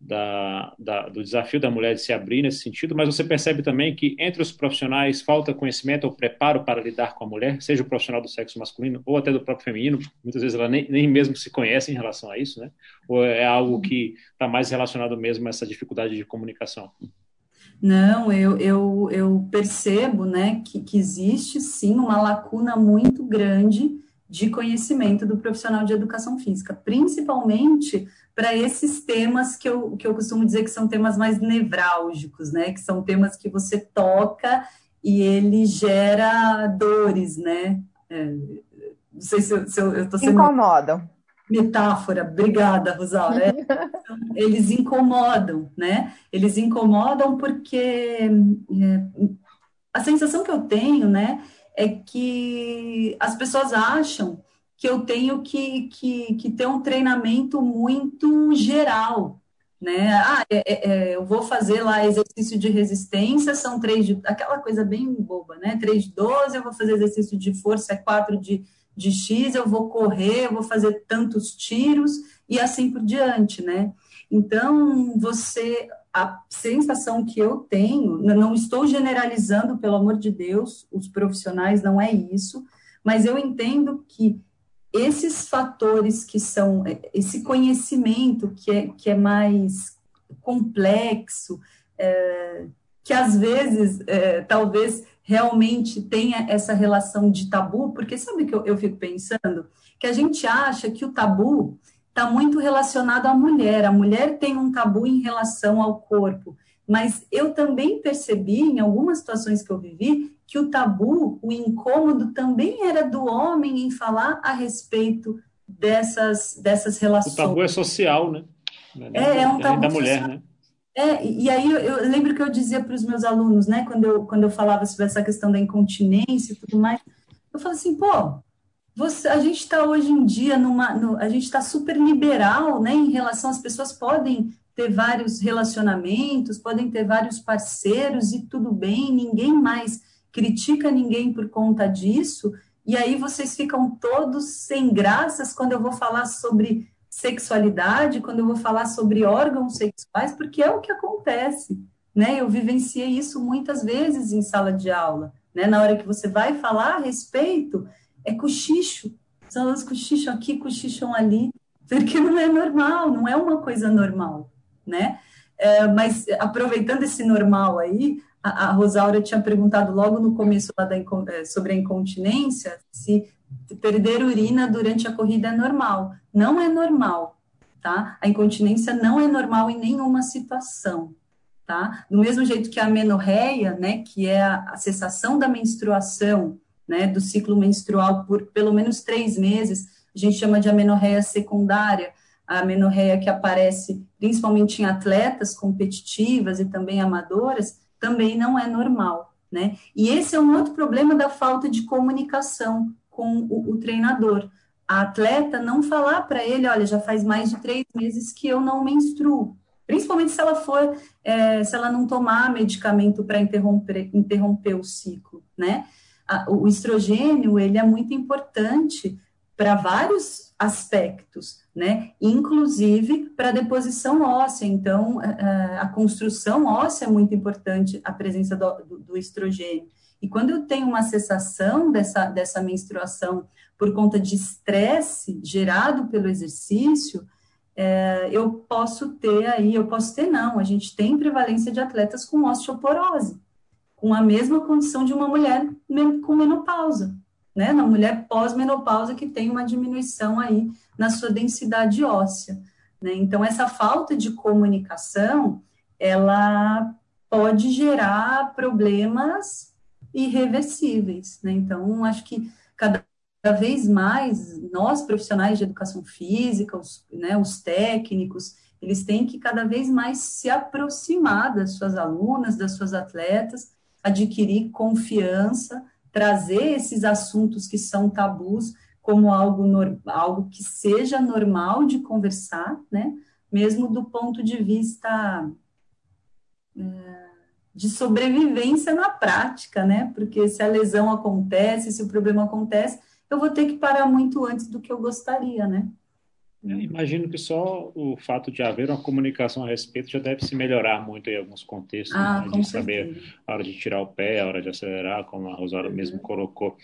da, da, do desafio da mulher de se abrir nesse sentido, mas você percebe também que entre os profissionais falta conhecimento ou preparo para lidar com a mulher, seja o profissional do sexo masculino ou até do próprio feminino, muitas vezes ela nem, nem mesmo se conhece em relação a isso, né? ou é algo que está mais relacionado mesmo a essa dificuldade de comunicação. Não, eu, eu, eu percebo né, que, que existe sim uma lacuna muito grande de conhecimento do profissional de educação física, principalmente para esses temas que eu, que eu costumo dizer que são temas mais nevrálgicos, né? Que são temas que você toca e ele gera dores, né? É, não sei se eu, se eu, tô sendo... Incomodam metáfora, obrigada, Rosália. É, eles incomodam, né? Eles incomodam porque é, a sensação que eu tenho, né, é que as pessoas acham que eu tenho que, que, que ter um treinamento muito geral, né? Ah, é, é, é eu vou fazer lá exercício de resistência, são três de, aquela coisa bem boba, né? Três de 12, eu vou fazer exercício de força, é quatro de de X, eu vou correr, eu vou fazer tantos tiros e assim por diante, né? Então, você, a sensação que eu tenho, não estou generalizando, pelo amor de Deus, os profissionais, não é isso, mas eu entendo que esses fatores que são, esse conhecimento que é, que é mais complexo, é, que às vezes, é, talvez realmente tenha essa relação de tabu, porque sabe o que eu, eu fico pensando? Que a gente acha que o tabu está muito relacionado à mulher, a mulher tem um tabu em relação ao corpo, mas eu também percebi, em algumas situações que eu vivi, que o tabu, o incômodo também era do homem em falar a respeito dessas, dessas relações. O tabu é social, né? É, é um tabu da mulher, social. né? É, e aí eu, eu, lembro que eu dizia para os meus alunos, né, quando eu, quando eu falava sobre essa questão da incontinência e tudo mais, eu falei assim, pô, você, a gente está hoje em dia numa, no, a gente está super liberal, né, em relação às pessoas podem ter vários relacionamentos, podem ter vários parceiros e tudo bem, ninguém mais critica ninguém por conta disso, e aí vocês ficam todos sem graças quando eu vou falar sobre sexualidade, quando eu vou falar sobre órgãos sexuais, porque é o que acontece, né? Eu vivenciei isso muitas vezes em sala de aula, né? Na hora que você vai falar a respeito, é cochicho, são os cochicham aqui, cochicham ali, porque não é normal, não é uma coisa normal, né? É, mas aproveitando esse normal aí, a, a Rosaura tinha perguntado logo no começo da, é, sobre a incontinência se perder urina durante a corrida é normal. Não é normal, tá? A incontinência não é normal em nenhuma situação, tá? Do mesmo jeito que a menorreia, né, que é a, a cessação da menstruação, né, do ciclo menstrual por pelo menos três meses, a gente chama de amenorreia secundária, a amenorreia que aparece principalmente em atletas competitivas e também amadoras, também não é normal, né? E esse é um outro problema da falta de comunicação com o, o treinador. A atleta não falar para ele, olha, já faz mais de três meses que eu não menstruo, principalmente se ela for, é, se ela não tomar medicamento para interromper, interromper o ciclo, né? o estrogênio, ele é muito importante para vários aspectos, né? Inclusive para a deposição óssea. Então, a, a, construção óssea é muito importante, a presença do, do, do, estrogênio. E quando eu tenho uma cessação dessa, dessa menstruação por conta de estresse gerado pelo exercício, é, eu posso ter aí, eu posso ter não, a gente tem prevalência de atletas com osteoporose, com a mesma condição de uma mulher com menopausa né, na mulher pós-menopausa que tem uma diminuição aí na sua densidade óssea. Né? Então, essa falta de comunicação, ela pode gerar problemas irreversíveis. Né? Então, acho que cada vez mais nós, profissionais de educação física, os, né, os técnicos, eles têm que cada vez mais se aproximar das suas alunas, das suas atletas, adquirir confiança, trazer esses assuntos que são tabus como algo, algo que seja normal de conversar, né? Mesmo do ponto de vista é, de sobrevivência na prática, né? Porque se a lesão acontece, se o problema acontece, eu vou ter que parar muito antes do que eu gostaria, né? Eu imagino que só o fato de haver uma comunicação a respeito já deve se melhorar muito em alguns contextos, ah, né? de saber a hora de tirar o pé, a hora de acelerar, como a Rosário uhum. mesmo colocou.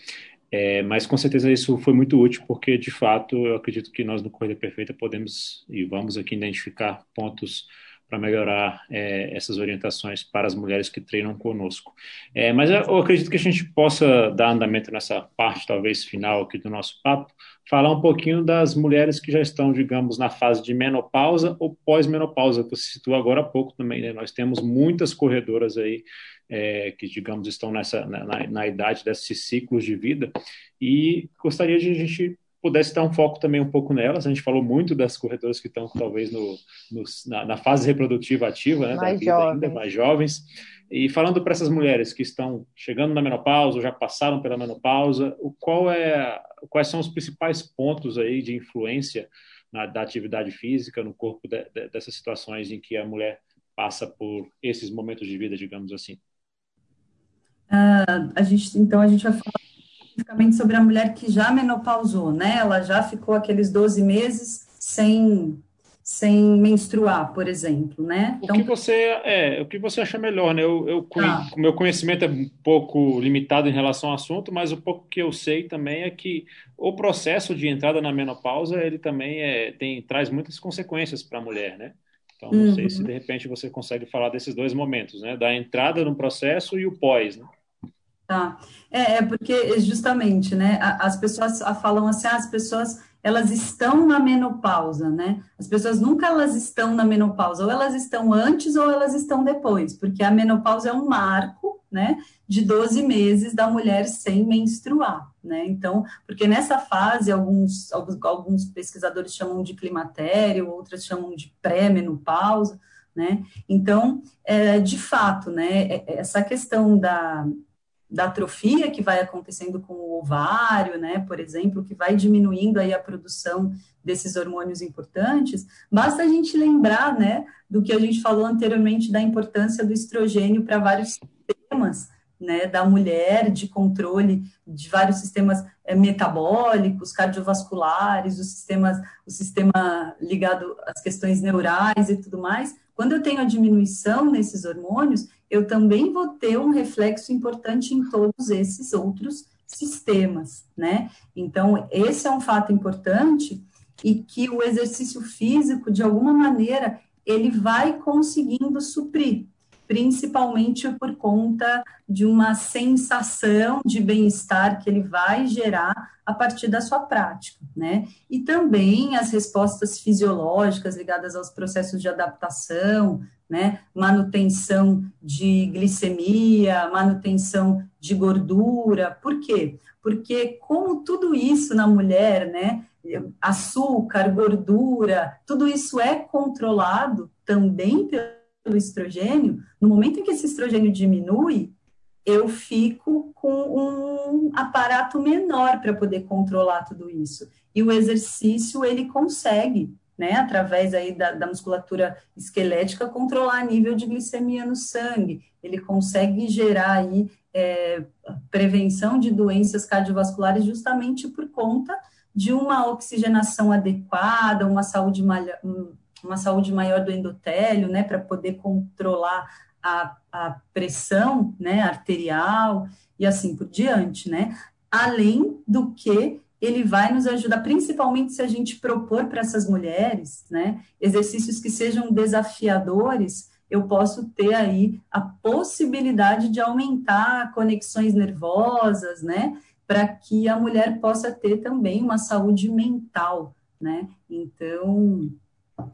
É, mas com certeza isso foi muito útil, porque de fato eu acredito que nós no Corrida Perfeita podemos e vamos aqui identificar pontos para melhorar é, essas orientações para as mulheres que treinam conosco. É, mas eu acredito que a gente possa dar andamento nessa parte, talvez final aqui do nosso papo, falar um pouquinho das mulheres que já estão, digamos, na fase de menopausa ou pós-menopausa, que você citou agora há pouco também. Né? Nós temos muitas corredoras aí é, que, digamos, estão nessa na, na, idade desses ciclos de vida e gostaria de a gente pudesse dar um foco também um pouco nelas. A gente falou muito das corredoras que estão talvez no, no na, na, fase reprodutiva ativa, né, mais jovens. Ainda, mais jovens. E falando para essas mulheres que estão chegando na menopausa, ou já passaram pela menopausa, o qual é, quais são os principais pontos aí de influência na, da atividade física no corpo de, de, dessas situações em que a mulher passa por esses momentos de vida, digamos assim? Uh, a gente, então a gente vai falar especificamente sobre a mulher que já menopausou, né? Ela já ficou aqueles 12 meses sem sem menstruar, por exemplo, né? Então, o que você é, o que você acha melhor, né? Eu, eu o meu conhecimento é um pouco limitado em relação ao assunto, mas o pouco que eu sei também é que o processo de entrada na menopausa ele também é, tem traz muitas consequências para a mulher, né? Então não uhum. sei se uhum. de repente você consegue falar desses dois momentos, né? Da entrada no processo e o pós, né? Tá. É, é porque justamente, né, as pessoas falam assim, ah, as pessoas elas estão na menopausa, né? As pessoas nunca elas estão na menopausa, ou elas estão antes ou elas estão depois, porque a menopausa é um marco, né, de 12 meses da mulher sem menstruar, né? Então, porque nessa fase alguns alguns, pesquisadores chamam de climatério, outras chamam de pré-menopausa, né? Então, é, de fato, né, é, essa questão da da atrofia que vai acontecendo com o ovário, né, por exemplo, que vai diminuindo aí a produção desses hormônios importantes, basta a gente lembrar, né, do que a gente falou anteriormente da importância do estrogênio para vários sistemas, né, da mulher, de controle de vários sistemas é, metabólicos, cardiovasculares, o sistema, o sistema ligado às questões neurais e tudo mais. Quando eu tenho a diminuição nesses hormônios, eu também vou ter um reflexo importante em todos esses outros sistemas, né? Então, esse é um fato importante e que o exercício físico, de alguma maneira, ele vai conseguindo suprir, principalmente por conta de uma sensação de bem-estar que ele vai gerar a partir da sua prática, né? E também as respostas fisiológicas ligadas aos processos de adaptação, né? Manutenção de glicemia, manutenção de gordura. Por quê? Porque como tudo isso na mulher, né? Açúcar, gordura, tudo isso é controlado também pelo estrogênio. No momento em que esse estrogênio diminui, eu fico com um aparato menor para poder controlar tudo isso. E o exercício ele consegue né, através aí da, da, musculatura esquelética, controlar nível de glicemia no sangue. Ele consegue gerar aí é, prevenção de doenças cardiovasculares justamente por conta de uma oxigenação adequada, uma saúde, uma saúde maior do endotélio, né, para poder controlar a, a pressão, né, arterial e assim por diante, né, além do que ele vai nos ajudar, principalmente se a gente propor para essas mulheres, né, exercícios que sejam desafiadores, eu posso ter aí a possibilidade de aumentar conexões nervosas, né, para que a mulher possa ter também uma saúde mental, né, então,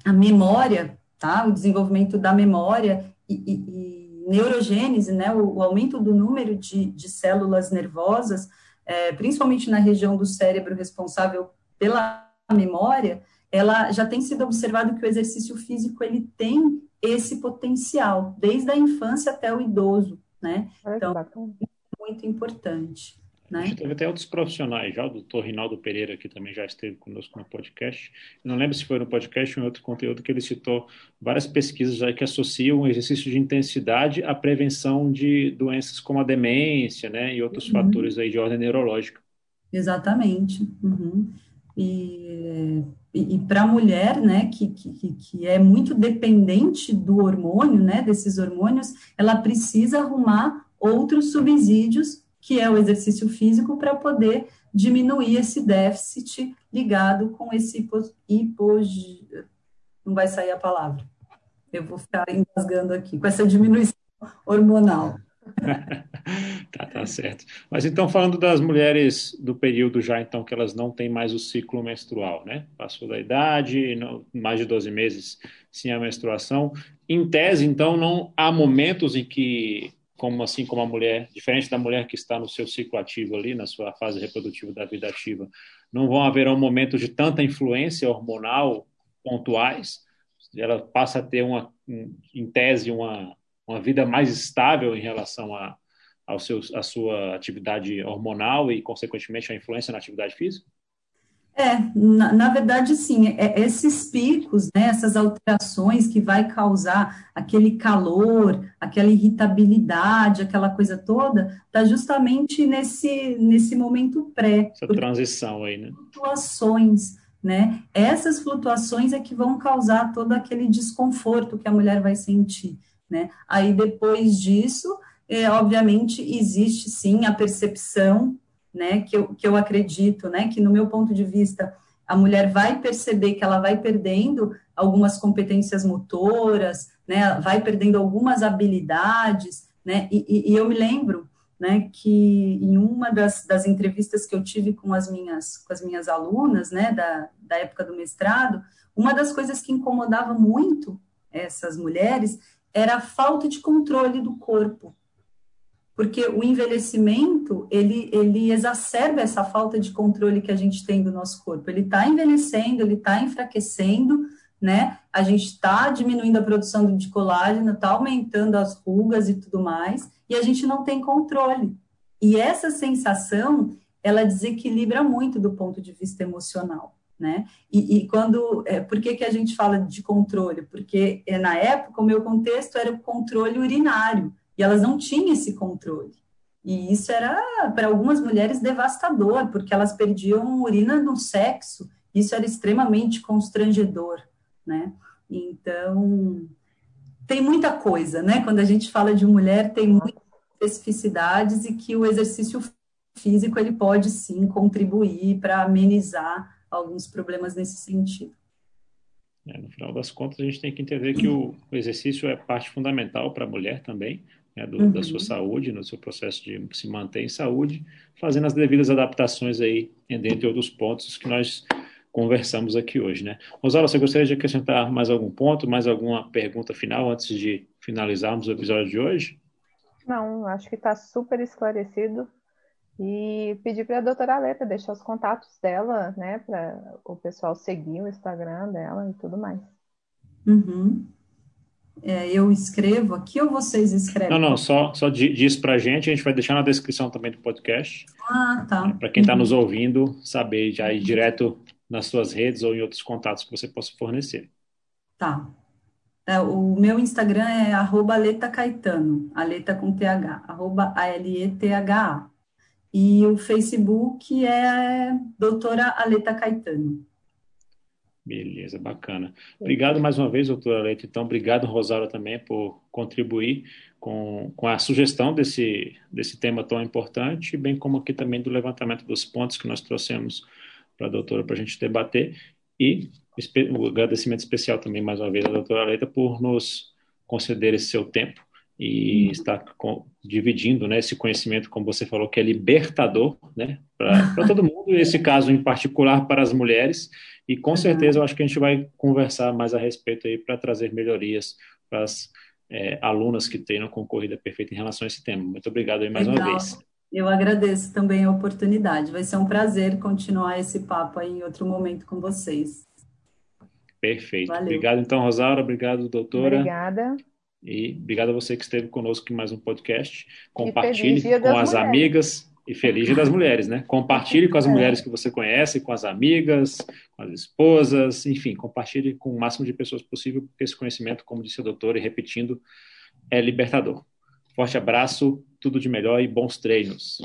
a memória, tá, o desenvolvimento da memória e, e, e neurogênese, né, o, o, aumento do número de, de células nervosas, é, principalmente na região do cérebro responsável pela memória, ela já tem sido observado que o exercício físico ele tem esse potencial desde a infância até o idoso, né? Então, muito importante. Né? A gente teve até outros profissionais já, o doutor Rinaldo Pereira, que também já esteve conosco no podcast. não lembro se foi no podcast ou em outro conteúdo que ele citou várias pesquisas aí que associam o exercício de intensidade à prevenção de doenças como a demência, né, e outros uhum. fatores aí de ordem neurológica. Exatamente. Uhum. E, e, e para a mulher, né, que, que, que é muito dependente do hormônio, né, desses hormônios, ela precisa arrumar outros subsídios que é o exercício físico, para poder diminuir esse déficit ligado com esse hipo... Não vai sair a palavra. Eu vou ficar engasgando aqui, com essa diminuição hormonal. tá, tá certo. Mas então, falando das mulheres do período já, então, que elas não têm mais o ciclo menstrual, né? Passou da idade, não, mais de 12 meses sem a menstruação. Em tese, então, não há momentos em que como assim como a mulher, diferente da mulher que está no seu ciclo ativo ali, na sua fase reprodutiva da vida ativa, não vão haver um momento de tanta influência hormonal pontuais, ela passa a ter uma, em tese, uma, uma vida mais estável em relação a, ao seu, a sua atividade hormonal e, consequentemente, a influência na atividade física? É, na, na, verdade, sim, é, esses picos, né, essas alterações que vai causar aquele calor, aquela irritabilidade, aquela coisa toda, está justamente nesse, nesse momento pré. Essa transição aí, né? Flutuações, né? Essas flutuações é que vão causar todo aquele desconforto que a mulher vai sentir, né? Aí, depois disso, é, obviamente, existe sim a percepção né, que eu, que eu acredito, né, que no meu ponto de vista, a mulher vai perceber que ela vai perdendo algumas competências motoras, né, vai perdendo algumas habilidades, né, e, e eu me lembro, né, que em uma das, das entrevistas que eu tive com as minhas, com as minhas alunas, né, da, da época do mestrado, uma das coisas que incomodava muito essas mulheres era a falta de controle do corpo, porque o envelhecimento, ele, ele exacerba essa falta de controle que a gente tem do nosso corpo. Ele está envelhecendo, ele está enfraquecendo, né? A gente está diminuindo a produção de colágeno, está aumentando as rugas e tudo mais, e a gente não tem controle, E essa sensação, ela desequilibra muito do ponto de vista emocional, né? E, e quando, é, por que, que a gente fala de controle? Porque é, na época o meu contexto era o controle urinário, e elas não tinham esse controle. E isso era, para algumas mulheres, devastador, porque elas perdiam urina no sexo, isso era extremamente constrangedor, né? Então, tem muita coisa, né? Quando a gente fala de mulher, tem muitas especificidades e que o exercício físico ele pode sim contribuir para amenizar alguns problemas nesse sentido. É, no final das contas, a gente tem que entender que o, o exercício é parte fundamental para a mulher também, né, do, uhum. da sua saúde, no seu processo de se manter em saúde, fazendo as devidas adaptações aí, dentre outros pontos que nós conversamos aqui hoje, né? Rosala, você gostaria de acrescentar mais algum ponto, mais alguma pergunta final antes de finalizarmos o episódio de hoje? Não, acho que está super esclarecido. E pedir para a doutora Aleta deixar os contatos dela, né, para o pessoal seguir o Instagram dela e tudo mais. Uhum. É, eu escrevo aqui ou vocês escrevem? Não, não, só, só diz para a gente, a gente vai deixar na descrição também do podcast. Ah, tá. Para quem está uhum. nos ouvindo, saber já ir direto nas suas redes ou em outros contatos que você possa fornecer. Tá. É, o meu Instagram é arroba Aleta Caetano, Aleta com TH, arroba A-L-E-T-H-A. E o Facebook é doutora Aleta Caetano. Beleza, bacana. Obrigado mais uma vez, doutora Aleta. Então, obrigado, Rosário, também, por contribuir com, com a sugestão desse, desse tema tão importante, bem como aqui também do levantamento dos pontos que nós trouxemos para a doutora para a gente debater. E o agradecimento especial também, mais uma vez, à doutora Leita por nos conceder esse seu tempo e uhum. estar com, dividindo né, esse conhecimento, como você falou, que é libertador né, para todo mundo, esse caso em particular para as mulheres. E com uhum. certeza eu acho que a gente vai conversar mais a respeito aí para trazer melhorias para as é, alunas que tenham concorrida perfeita em relação a esse tema. Muito obrigado aí mais Legal. uma vez. Eu agradeço também a oportunidade. Vai ser um prazer continuar esse papo aí em outro momento com vocês. Perfeito. Valeu. Obrigado, então, Rosário. Obrigado, doutora. Obrigada. E obrigado a você que esteve conosco em mais um podcast. Compartilhe com as mulheres. amigas e feliz Dia das Mulheres, né? Compartilhe com as é. mulheres que você conhece, com as amigas, com as esposas, enfim, compartilhe com o máximo de pessoas possível, porque esse conhecimento, como disse a doutora, e repetindo, é libertador. Forte abraço, tudo de melhor e bons treinos.